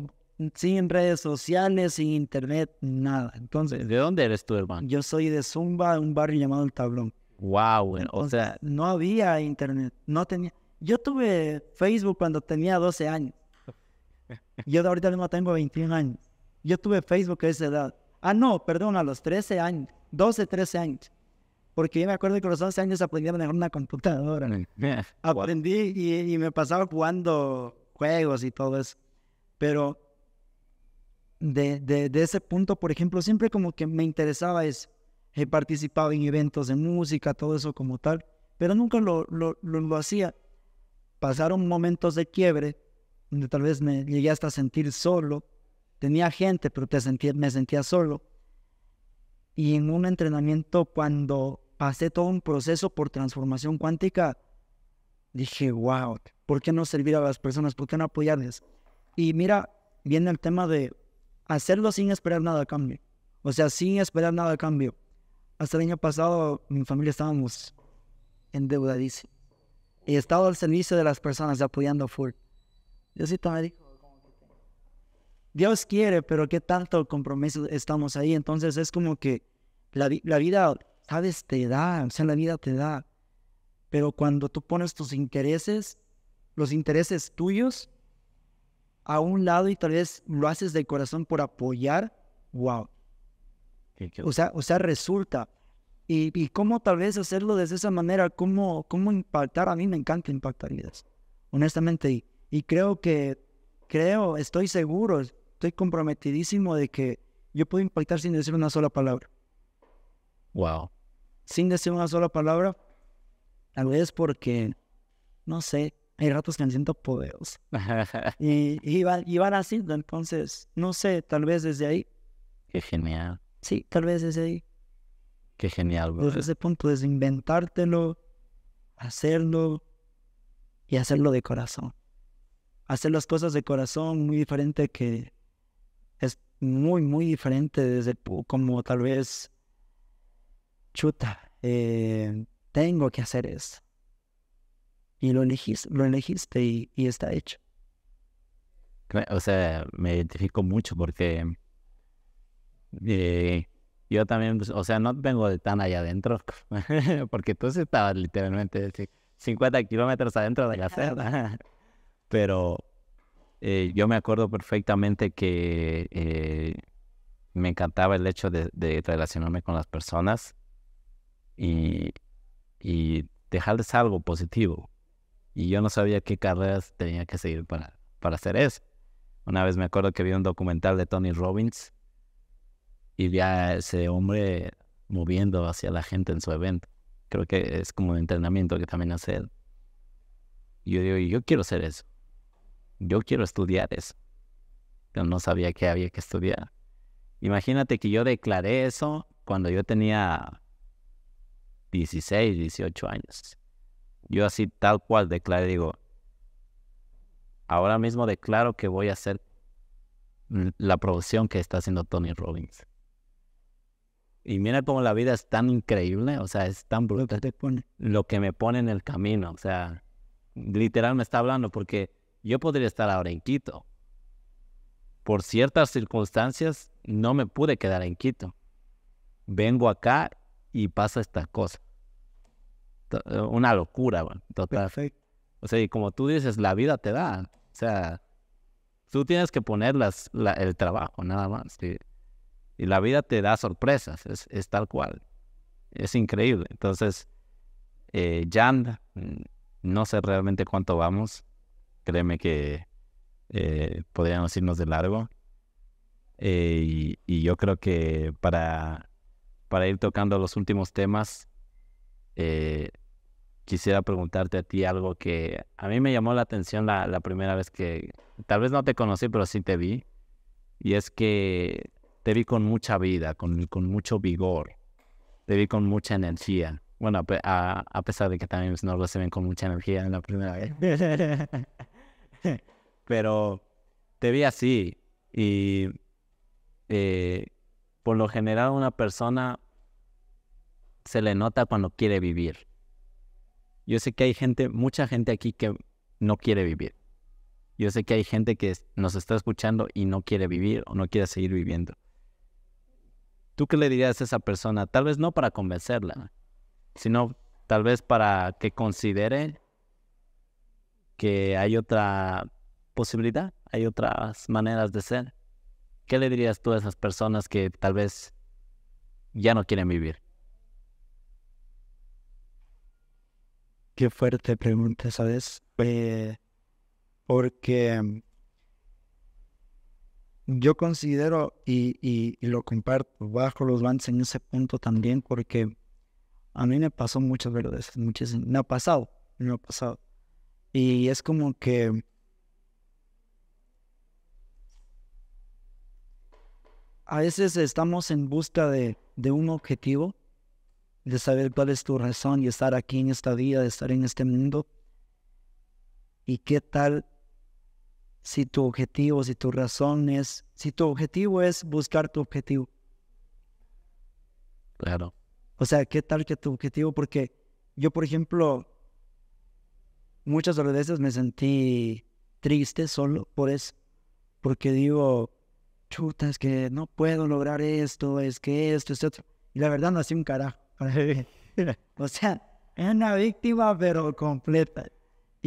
sin redes sociales, sin internet, nada. Entonces, ¿De dónde eres tú, hermano? yo soy de Zumba, un barrio llamado El Tablón. Wow, o sea, no había internet, no tenía. Yo tuve Facebook cuando tenía 12 años. Yo de ahorita mismo tengo 21 años. Yo tuve Facebook a esa edad. Ah, no, perdón, a los 13 años, 12, 13 años. Porque yo me acuerdo que a los 11 años aprendí a manejar una computadora. [LAUGHS] Aprendí y, y me pasaba jugando juegos y todo eso. Pero de, de, de ese punto, por ejemplo, siempre como que me interesaba eso. He participado en eventos de música, todo eso como tal, pero nunca lo, lo, lo, hacía. Pasaron momentos de quiebre, donde tal vez me llegué hasta a sentir solo. Tenía gente, pero te me sentía solo. Y en un entrenamiento, cuando pasé todo un proceso por transformación cuántica, dije, wow, ¿por qué no servir a las personas? ¿Por qué no apoyarles? Y mira, viene el tema de hacerlo sin esperar nada a cambio. O sea, sin esperar nada a cambio. Hasta el año pasado, mi familia estábamos endeudadísimos. Y he estado al servicio de las personas, apoyando full. Diosito me dijo, Dios quiere, pero qué tanto compromiso estamos ahí. Entonces es como que la, la vida, sabes, te da, o sea, la vida te da. Pero cuando tú pones tus intereses, los intereses tuyos, a un lado y tal vez lo haces de corazón por apoyar, wow. O sea, o sea, resulta. Y, y cómo tal vez hacerlo de esa manera, cómo, cómo impactar. A mí me encanta impactar vidas, honestamente. Y, y creo que, creo, estoy seguro, estoy comprometidísimo de que yo puedo impactar sin decir una sola palabra. wow. Sin decir una sola palabra, tal vez porque no sé, hay ratos que me siento poderoso. [LAUGHS] y, y, van, y van así, entonces, no sé, tal vez desde ahí. Qué genial. Sí, tal vez desde ahí. Qué genial, bro. Desde ese punto, desde inventártelo, hacerlo y hacerlo de corazón. Hacer las cosas de corazón muy diferente que es muy, muy diferente desde como tal vez chuta, eh, tengo que hacer eso. Y lo elegiste, lo elegiste y, y está hecho. O sea, me identifico mucho porque yo también, pues, o sea, no vengo de tan allá adentro, [LAUGHS] porque tú estabas literalmente 50 kilómetros adentro de la celda. [LAUGHS] Pero eh, yo me acuerdo perfectamente que eh, me encantaba el hecho de, de, relacionarme con las personas y, y dejarles algo positivo. Y yo no sabía qué carreras tenía que seguir para, para hacer eso. Una vez me acuerdo que vi un documental de Tony Robbins y vi a ese hombre moviendo hacia la gente en su evento. Creo que es como un entrenamiento que también hace él. Yo digo, yo quiero hacer eso. Yo quiero estudiar eso. Pero no sabía que había que estudiar. Imagínate que yo declaré eso cuando yo tenía 16, 18 años. Yo así tal cual declaré, digo, ahora mismo declaro que voy a hacer la producción que está haciendo Tony Robbins. Y mira cómo la vida es tan increíble, o sea, es tan brutal lo que me pone en el camino, o sea, literal me está hablando porque yo podría estar ahora en Quito. Por ciertas circunstancias no me pude quedar en Quito. Vengo acá y pasa esta cosa. Una locura, total. O sea, y como tú dices, la vida te da. O sea, tú tienes que poner las, el trabajo, nada más. Y la vida te da sorpresas, es, tal cual. Es increíble. Entonces, eh, Jan, mm, no sé realmente cuánto vamos. Créeme que eh, podríamos irnos de largo. Eh, y, yo creo que para, para ir tocando los últimos temas, eh, quisiera preguntarte a ti algo que a mí me llamó la atención la, la primera vez que, tal vez no te conocí, pero sí te vi. Y es que te vi con mucha vida, con, con mucho vigor, te vi con mucha energía. Bueno, a, a pesar de que también no se ven con mucha energía en la primera vez. [LAUGHS] Pero te vi así y eh, por lo general una persona se le nota cuando quiere vivir. Yo sé que hay gente, mucha gente aquí que no quiere vivir. Yo sé que hay gente que nos está escuchando y no quiere vivir o no quiere seguir viviendo. ¿Tú qué le dirías a esa persona? Tal vez no para convencerla, sino tal vez para que considere que hay otra posibilidad, hay otras maneras de ser. ¿Qué le dirías tú a esas personas que tal vez ya no quieren vivir? Qué fuerte pregunta, ¿sabes? Eh, porque yo considero y, lo comparto bajo los bands en ese punto también porque a mí me pasó muchas veces, me ha pasado, me ha pasado. Y es como que a veces estamos en busca de, de un objetivo, de saber cuál es tu razón y estar aquí en esta vida, de estar en este mundo. ¿Y qué tal si tu objetivo, si tu razón es, si tu objetivo es buscar tu objetivo. Claro. O sea, ¿qué tal que tu objetivo? Porque yo, por ejemplo, muchas veces me sentí triste solo por eso. Porque digo, chuta, es que no puedo lograr esto, es que esto, esto, otro. Y la verdad no hacía un carajo. [LAUGHS] o sea, es una víctima, pero completa.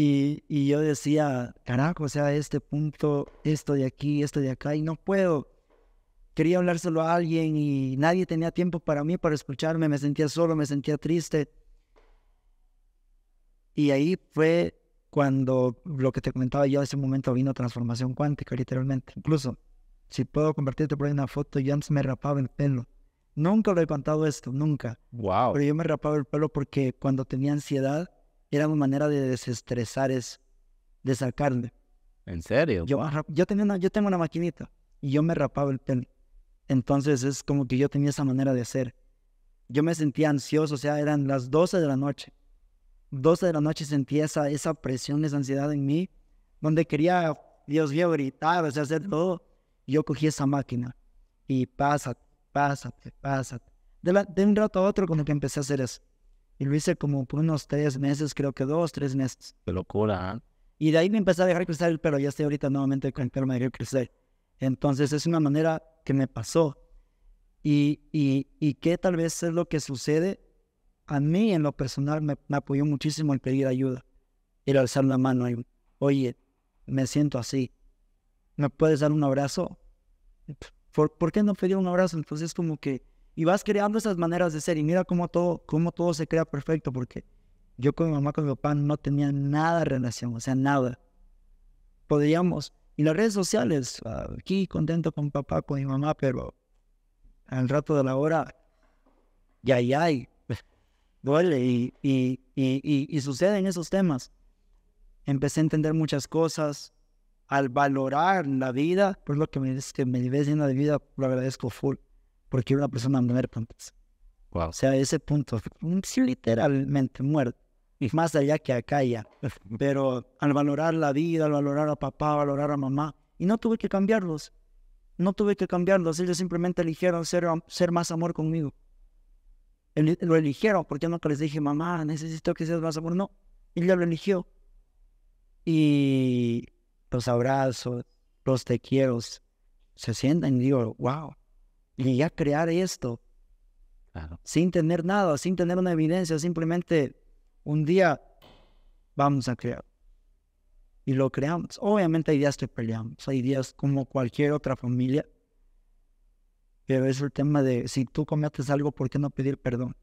Y, y, yo decía, carajo, o sea, este punto, esto de aquí, esto de acá, y no puedo. Quería hablárselo a alguien y nadie tenía tiempo para mí, para escucharme, me sentía solo, me sentía triste. Y ahí fue cuando lo que te comentaba yo, ese momento vino transformación cuántica, literalmente. Incluso, si puedo compartirte por ahí una foto, yo antes me rapaba el pelo. Nunca lo he contado esto, nunca. Wow. Pero yo me rapaba el pelo porque cuando tenía ansiedad, era una manera de desestresar, es de sacarle. ¿En serio? Yo, yo, tenía una, yo tengo una maquinita y yo me rapaba el pelo. Entonces es como que yo tenía esa manera de hacer. Yo me sentía ansioso, o sea, eran las 12 de la noche. 12 de la noche sentía esa, esa presión, esa ansiedad en mí, donde quería, Dios mío, gritar, o sea, hacer todo. Yo cogí esa máquina y pásate, pásate, pásate. De, de un rato a otro como que empecé a hacer eso. Y lo hice como por unos tres meses, creo que dos, tres meses. Qué locura, ¿eh? Y de ahí me empecé a dejar crecer el pelo. Ya estoy ahorita nuevamente con el pelo me dejé crecer. Entonces es una manera que me pasó. Y, y, y que tal vez es lo que sucede. A mí en lo personal me, me apoyó muchísimo el pedir ayuda. A alzar la mano y, oye, me siento así. ¿Me puedes dar un abrazo? ¿Por, ¿por qué no pedir un abrazo? Entonces como que y vas creando esas maneras de ser. Y mira cómo todo, cómo todo se crea perfecto, porque yo con mi mamá, con mi papá, no tenía nada de relación, o sea, nada. Podríamos, y las redes sociales, aquí contento con papá, con mi mamá, pero al rato de la hora, ya, ya, [LAUGHS] duele y, y, y, y, suceden esos temas. Empecé a entender muchas cosas, al valorar la vida, por lo que me, que me llena de vida, lo agradezco full porque una persona. Wow. O sea, ese punto, sí, literalmente muerto. Y más allá que acá ya. [LAUGHS] Pero al valorar la vida, al valorar a papá, al valorar a mamá, y no tuve que cambiarlos. No tuve que cambiarlos. Ellos simplemente eligieron ser, ser más amor conmigo. Lo eligieron porque nunca les dije, mamá, necesito que seas más amor. No, ella lo eligió. Y los abrazos, los te quiero, se sienten y digo, wow, y a crear esto sin tener nada, sin tener una evidencia, simplemente un día vamos a crear. Y lo creamos. Obviamente hay días que peleamos, hay días como cualquier otra familia, pero es el tema de si tú cometes algo, ¿por qué no pedir perdón?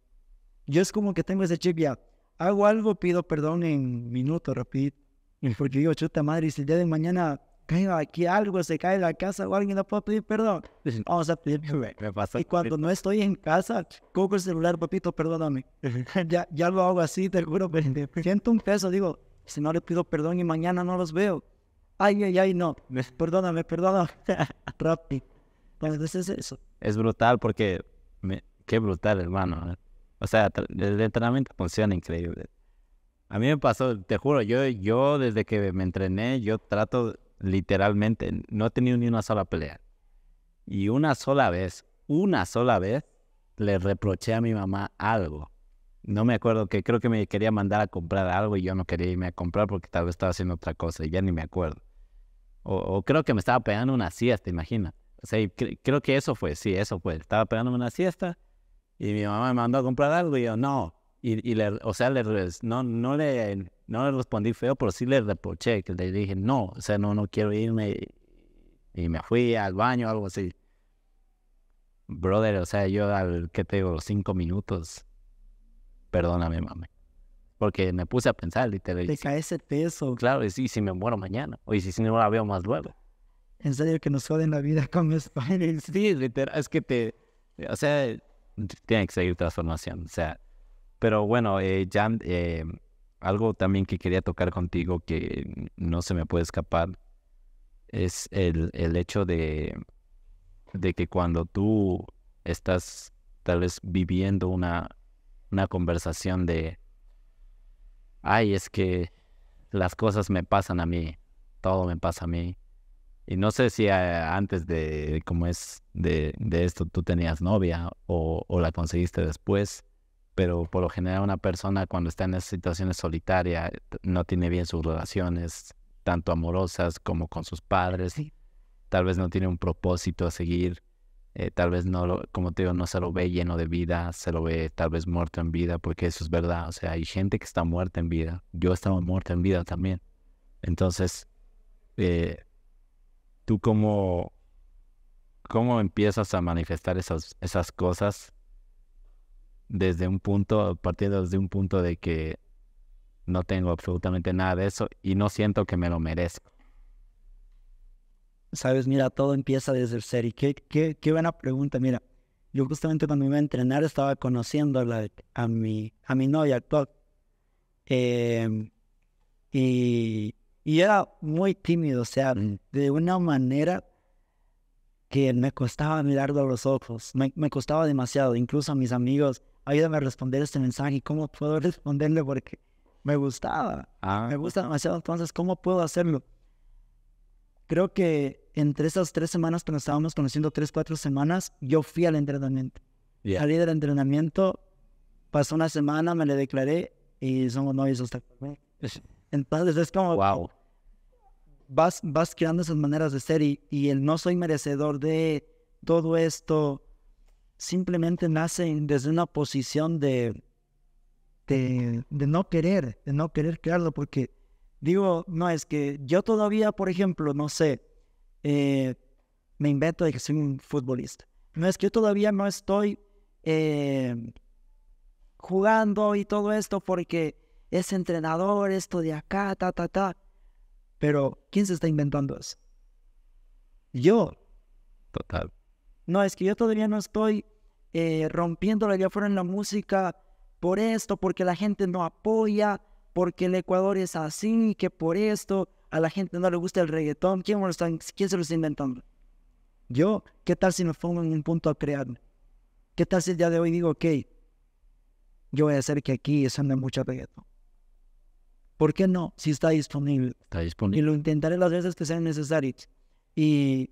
Yo es como que tengo ese chip ya, hago algo, pido perdón en minutos, rapidito. Porque digo, chuta madre, si el día de mañana caiga aquí algo, se cae la casa o alguien no puede pedir perdón. Vamos a pedir perdón. y cuando no estoy en casa, cojo el celular, papito, perdóname. [LAUGHS] ya, ya lo hago así, te juro, pero [LAUGHS] siento un peso, digo, si no le pido perdón y mañana no los veo. Ay, ay, ay, no. [LAUGHS] Perdóname, perdóname. Rápido. Entonces es eso. Es brutal porque, me, qué brutal, hermano. ¿eh? O sea, el entrenamiento funciona increíble. A mí me pasó, te juro, yo, yo desde que me entrené, yo trato literalmente, no he tenido ni una sola pelea. Y una sola vez, una sola vez, le reproché a mi mamá algo. No me acuerdo que creo que me quería mandar a comprar algo y yo no quería irme a comprar porque tal vez estaba haciendo otra cosa y ya ni me acuerdo. O, creo que me estaba pegando una siesta, imagina. O sea, creo que eso fue, sí, eso fue. Estaba pegando una siesta y mi mamá me mandó a comprar algo y yo, no, y, le, o sea, le, no, no, le, no le respondí feo, pero sí le reproché, que le dije, no, o sea, no, no quiero irme. Y me fui al baño o algo así. Brother, o sea, yo al, ¿qué te digo? Los cinco minutos, perdóname, mami. Porque me puse a pensar, literalmente. Te cae ese peso. Claro, y sí, si me muero mañana. O y si, si no la veo más luego. En serio que nos joden la vida con Spidey. Sí, literal, es que te, o sea, tiene que seguir transformación. O sea, pero bueno, eh, Jan, eh, algo también que quería tocar contigo que no se me puede escapar es el, el hecho de, de que cuando tú estás tal vez viviendo una, una conversación de, ay, es que las cosas me pasan a mí, todo me pasa a mí. Y no sé si eh, antes de, como es, de, de, esto tú tenías novia o, o la conseguiste después pero por lo general una persona cuando está en esas situaciones solitarias no tiene bien sus relaciones, tanto amorosas como con sus padres. Tal vez no tiene un propósito a seguir, eh, tal vez no, lo, como te digo, no se lo ve lleno de vida, se lo ve tal vez muerto en vida, porque eso es verdad. O sea, hay gente que está muerta en vida. Yo estaba muerta en vida también. Entonces, eh, tú cómo, cómo empiezas a manifestar esas, esas cosas desde un punto, partiendo desde un punto de que no tengo absolutamente nada de eso y no siento que me lo merezco. Sabes, mira, todo empieza desde el ser. Y qué, qué, qué buena pregunta. Mira, yo justamente cuando me iba a entrenar estaba conociendo a, mi, a mi novia actual. Em, y, y era muy tímido, o sea, de una manera que me costaba mirarlo a los ojos, me, me costaba demasiado, incluso a mis amigos, ayúdame a responder este mensaje, ¿cómo puedo [LAUGHS] responderle? Porque me gustaba, Ah, me gusta demasiado, entonces, ¿cómo puedo hacerlo? Creo que entre esas tres semanas que nos estábamos conociendo, tres, cuatro semanas, yo fui al entrenamiento. ya. Salí del entrenamiento, pasó una semana, me le declaré y somos novios hasta. Entonces es como Wow. vas, vas creando esas maneras de ser y, y el no soy merecedor de todo esto simplemente nace desde una posición de, de, de no querer, de no querer crearlo, porque digo, no, es que yo todavía, por ejemplo, no sé, eh, me invento de que soy un futbolista. No es que yo todavía no estoy eh, jugando y todo esto porque es entrenador, esto de acá, ta, ta, ta. Pero, ¿quién se está inventando eso? Yo. Total. No, es que yo todavía no estoy eh, rompiéndole allá afuera en la música por esto, porque la gente no apoya, porque el Ecuador es así, que por esto a la gente no le gusta el reggaetón. ¿Quién, lo está- quién se lo está inventando? Yo. ¿Qué tal si me pongo en un punto a crearme? ¿Qué tal si el día de hoy digo, ok, yo voy a hacer que aquí suene mucho reggaetón? ¿Por qué no? Si está disponible Está y disponible. lo intentaré las veces que sean necesarias. ¿Y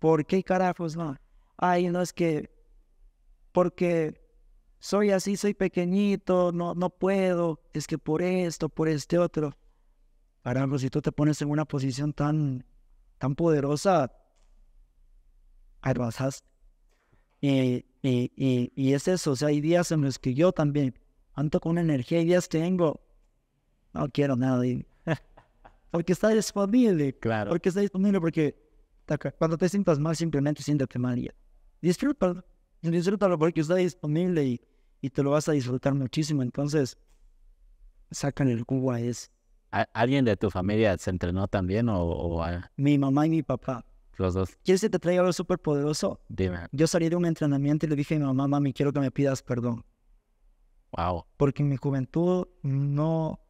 por qué carajos no? Ay, no es que porque soy así, soy pequeñito, no, no puedo, es que por esto, por este otro. Caramba, si tú te pones en una posición tan, tan poderosa, avanzas. Y, y, y, y es eso, o sea, hay días en los que yo también ando con energía, hay días tengo, no quiero nada, y- [LAUGHS] porque está disponible, Claro. porque está disponible, porque cuando te sientas mal, simplemente siéntate mal y. Disfrútalo, disfrútalo porque está disponible y, y te lo vas a disfrutar muchísimo. Entonces, sacan el cubo a ese. ¿A- ¿Alguien de tu familia se entrenó también o, o a Mi mamá y mi papá. los dos? ¿Quieres que te traiga algo súper poderoso? Dime. Yo salí de un entrenamiento y le dije a mi mamá, mami, quiero que me pidas perdón. Wow. Porque en mi juventud no...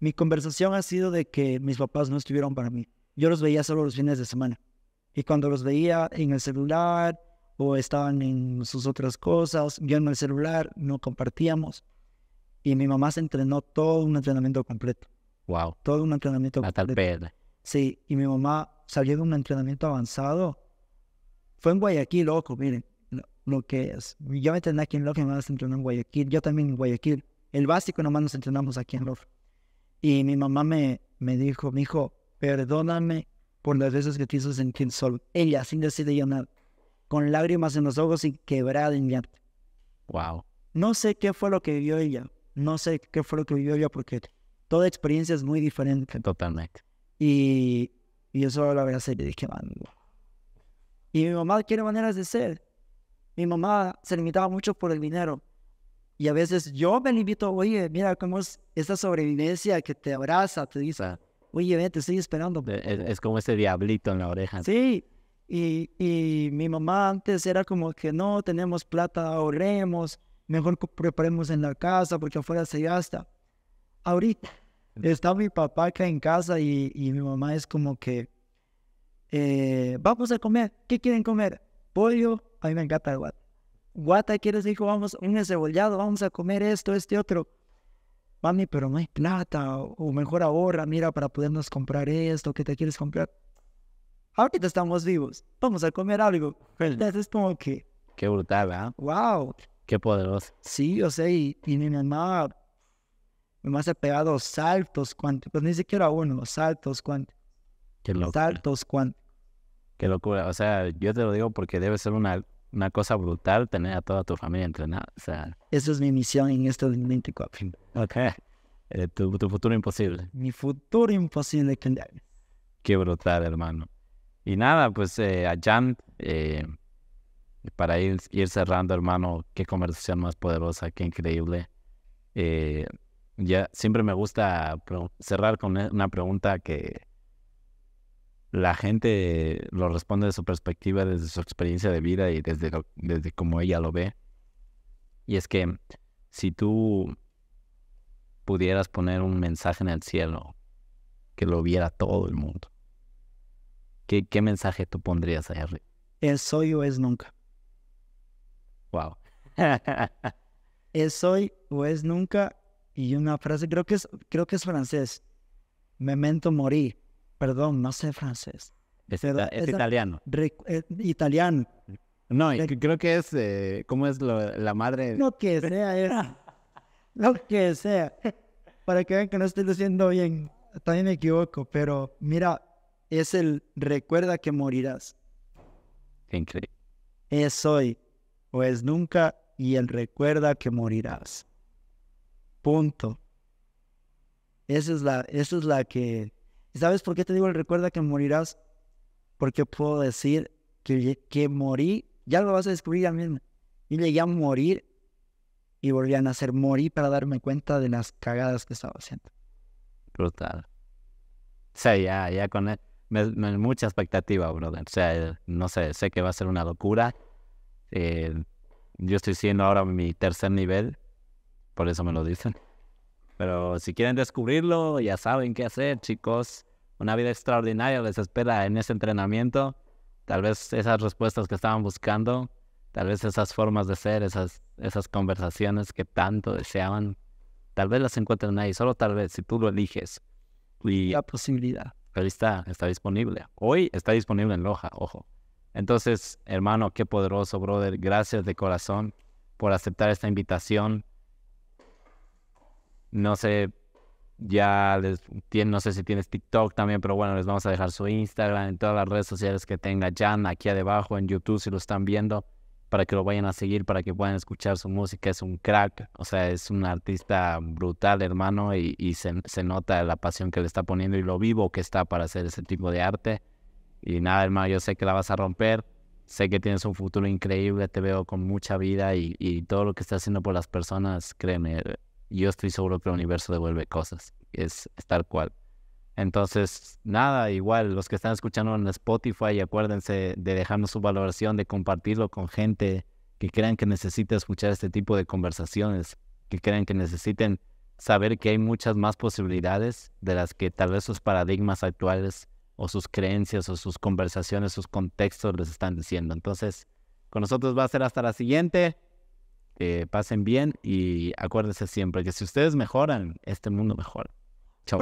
Mi conversación ha sido de que mis papás no estuvieron para mí. Yo los veía solo los fines de semana. Y cuando los veía en el celular o estaban en sus otras cosas, yo en el celular no compartíamos. Y mi mamá se entrenó todo un entrenamiento completo. Wow. Todo un entrenamiento La tal completo. PR. Sí, y mi mamá salió de un entrenamiento avanzado. Fue en Guayaquil, loco, miren lo, lo que es. Yo me entrené aquí en Loja mi mamá se entrenó en Guayaquil. Yo también en Guayaquil. El básico nomás nos entrenamos aquí en Loja. Y mi mamá me, me dijo, mi hijo, perdóname por las veces que te hizo sentir solo. Ella, sin decirle yo nada, con lágrimas en los ojos y quebrada en llanto. Wow. No sé qué fue lo que vivió ella. No sé qué fue lo que vivió ella porque toda experiencia es muy diferente. Totalmente. Y, y yo solo la abracé y le dije, "Man". Y mi mamá quiere maneras de ser. Mi mamá se limitaba mucho por el dinero. Y a veces yo me limito, oye, mira cómo es esa sobrevivencia que te abraza, te dice, oye, ven, te estoy esperando. es, es como ese diablito en la oreja. Sí, y, y mi mamá antes era como que no tenemos plata, ahorremos, mejor preparemos en la casa porque afuera se gasta. Ahorita está mi papá acá en casa y, y mi mamá es como que eh, vamos a comer, ¿qué quieren comer? Pollo, a mí me encanta el guata. Guata, ¿quieres? Dijo, vamos, un encebollado, vamos a comer esto, este otro. Mami, pero no hay plata, o mejor ahorra, mira, para podernos comprar esto, ¿qué te quieres comprar? Ahorita estamos vivos, vamos a comer algo. Entonces es como que, Qué brutal, ¿ah? wow, Qué poderoso. sí, o sea, y, y mi mamá, mi mamá se ha pegado saltos cuánticos, pues ni siquiera uno, saltos cuánticos, Qué loco. saltos cuánticos. Qué locura. O sea, yo te lo digo porque debe ser una, una cosa brutal tener a toda tu familia entrenada. O sea, Esa es mi misión en este 2024. ok. Eh, tu, tu futuro imposible. Mi futuro imposible Qué brutal, hermano. Y nada, pues eh, a Jan, eh, para ir, ir cerrando, hermano, qué conversación más poderosa, qué increíble. Eh, ya siempre me gusta cerrar con e- una pregunta que la gente lo responde de su perspectiva, desde su experiencia de vida y desde, lo- desde cómo ella lo ve. Y es que si tú pudieras poner un mensaje en el cielo que lo viera todo el mundo, ¿qué, qué mensaje tú pondrías ahí arriba? Es hoy o es nunca. Wow. Es hoy o es nunca. Y una frase, creo que es, creo que es francés. Memento mori. Perdón, no sé francés. Es, Pero italiano. Re- eh, italiano. No, Re- creo que es, eh, ¿cómo es lo- la madre? Lo que sea es. [LAUGHS] Lo que sea. Para que vean que no estoy diciendo bien. También me equivoco. Pero mira, es el recuerda que morirás. Increíble. Es hoy o es nunca. Y el recuerda que morirás. Punto. Esa es la, esa es la que. ¿Y ¿Sabes por qué te digo el recuerda que morirás? Porque puedo decir que, que morí, ya lo vas a descubrir ya mismo. Y llegué a morir y volví a nacer. Morí para darme cuenta de las cagadas que estaba haciendo. Brutal. O sea, ya, ya con él. Me, me- mucha expectativa, brother. O sea, eh, no sé, sé que va a ser una locura. Eh, yo estoy siguiendo ahora mi tercer nivel, por eso me lo dicen. Pero si quieren descubrirlo, ya saben qué hacer, chicos. Una vida extraordinaria les espera en ese entrenamiento. Tal vez esas respuestas que estaban buscando, tal vez esas formas de ser, esas, esas conversaciones que tanto deseaban, tal vez las encuentren ahí, solo tal vez, si tú lo eliges. Y La posibilidad. Ahí está, está disponible. Hoy está disponible en Loja, ojo. Entonces, hermano, qué poderoso, brother. Gracias de corazón por aceptar esta invitación. No sé, ya les no sé si tienes TikTok también, pero bueno, les vamos a dejar su Instagram en todas las redes sociales que tenga Jan aquí abajo en YouTube si lo están viendo para que lo vayan a seguir, para que puedan escuchar su música. Es un crack, o sea, es un artista brutal, hermano, y, se, se nota la pasión que le está poniendo y lo vivo que está para hacer ese tipo de arte. Y nada, hermano, yo sé que la vas a romper. Sé que tienes un futuro increíble, te veo con mucha vida y, y todo lo que estás haciendo por las personas, créeme, yo estoy seguro que el universo devuelve cosas. Es, es tal cual. Entonces, nada, igual, los que están escuchando en Spotify, acuérdense de dejarnos su valoración, de compartirlo con gente que crean que necesita escuchar este tipo de conversaciones, que crean que necesiten saber que hay muchas más posibilidades de las que tal vez sus paradigmas actuales o sus creencias o sus conversaciones, sus contextos les están diciendo. Entonces, con nosotros va a ser hasta la siguiente. Que pasen bien y acuérdense siempre que si ustedes mejoran, este mundo mejora. Chao.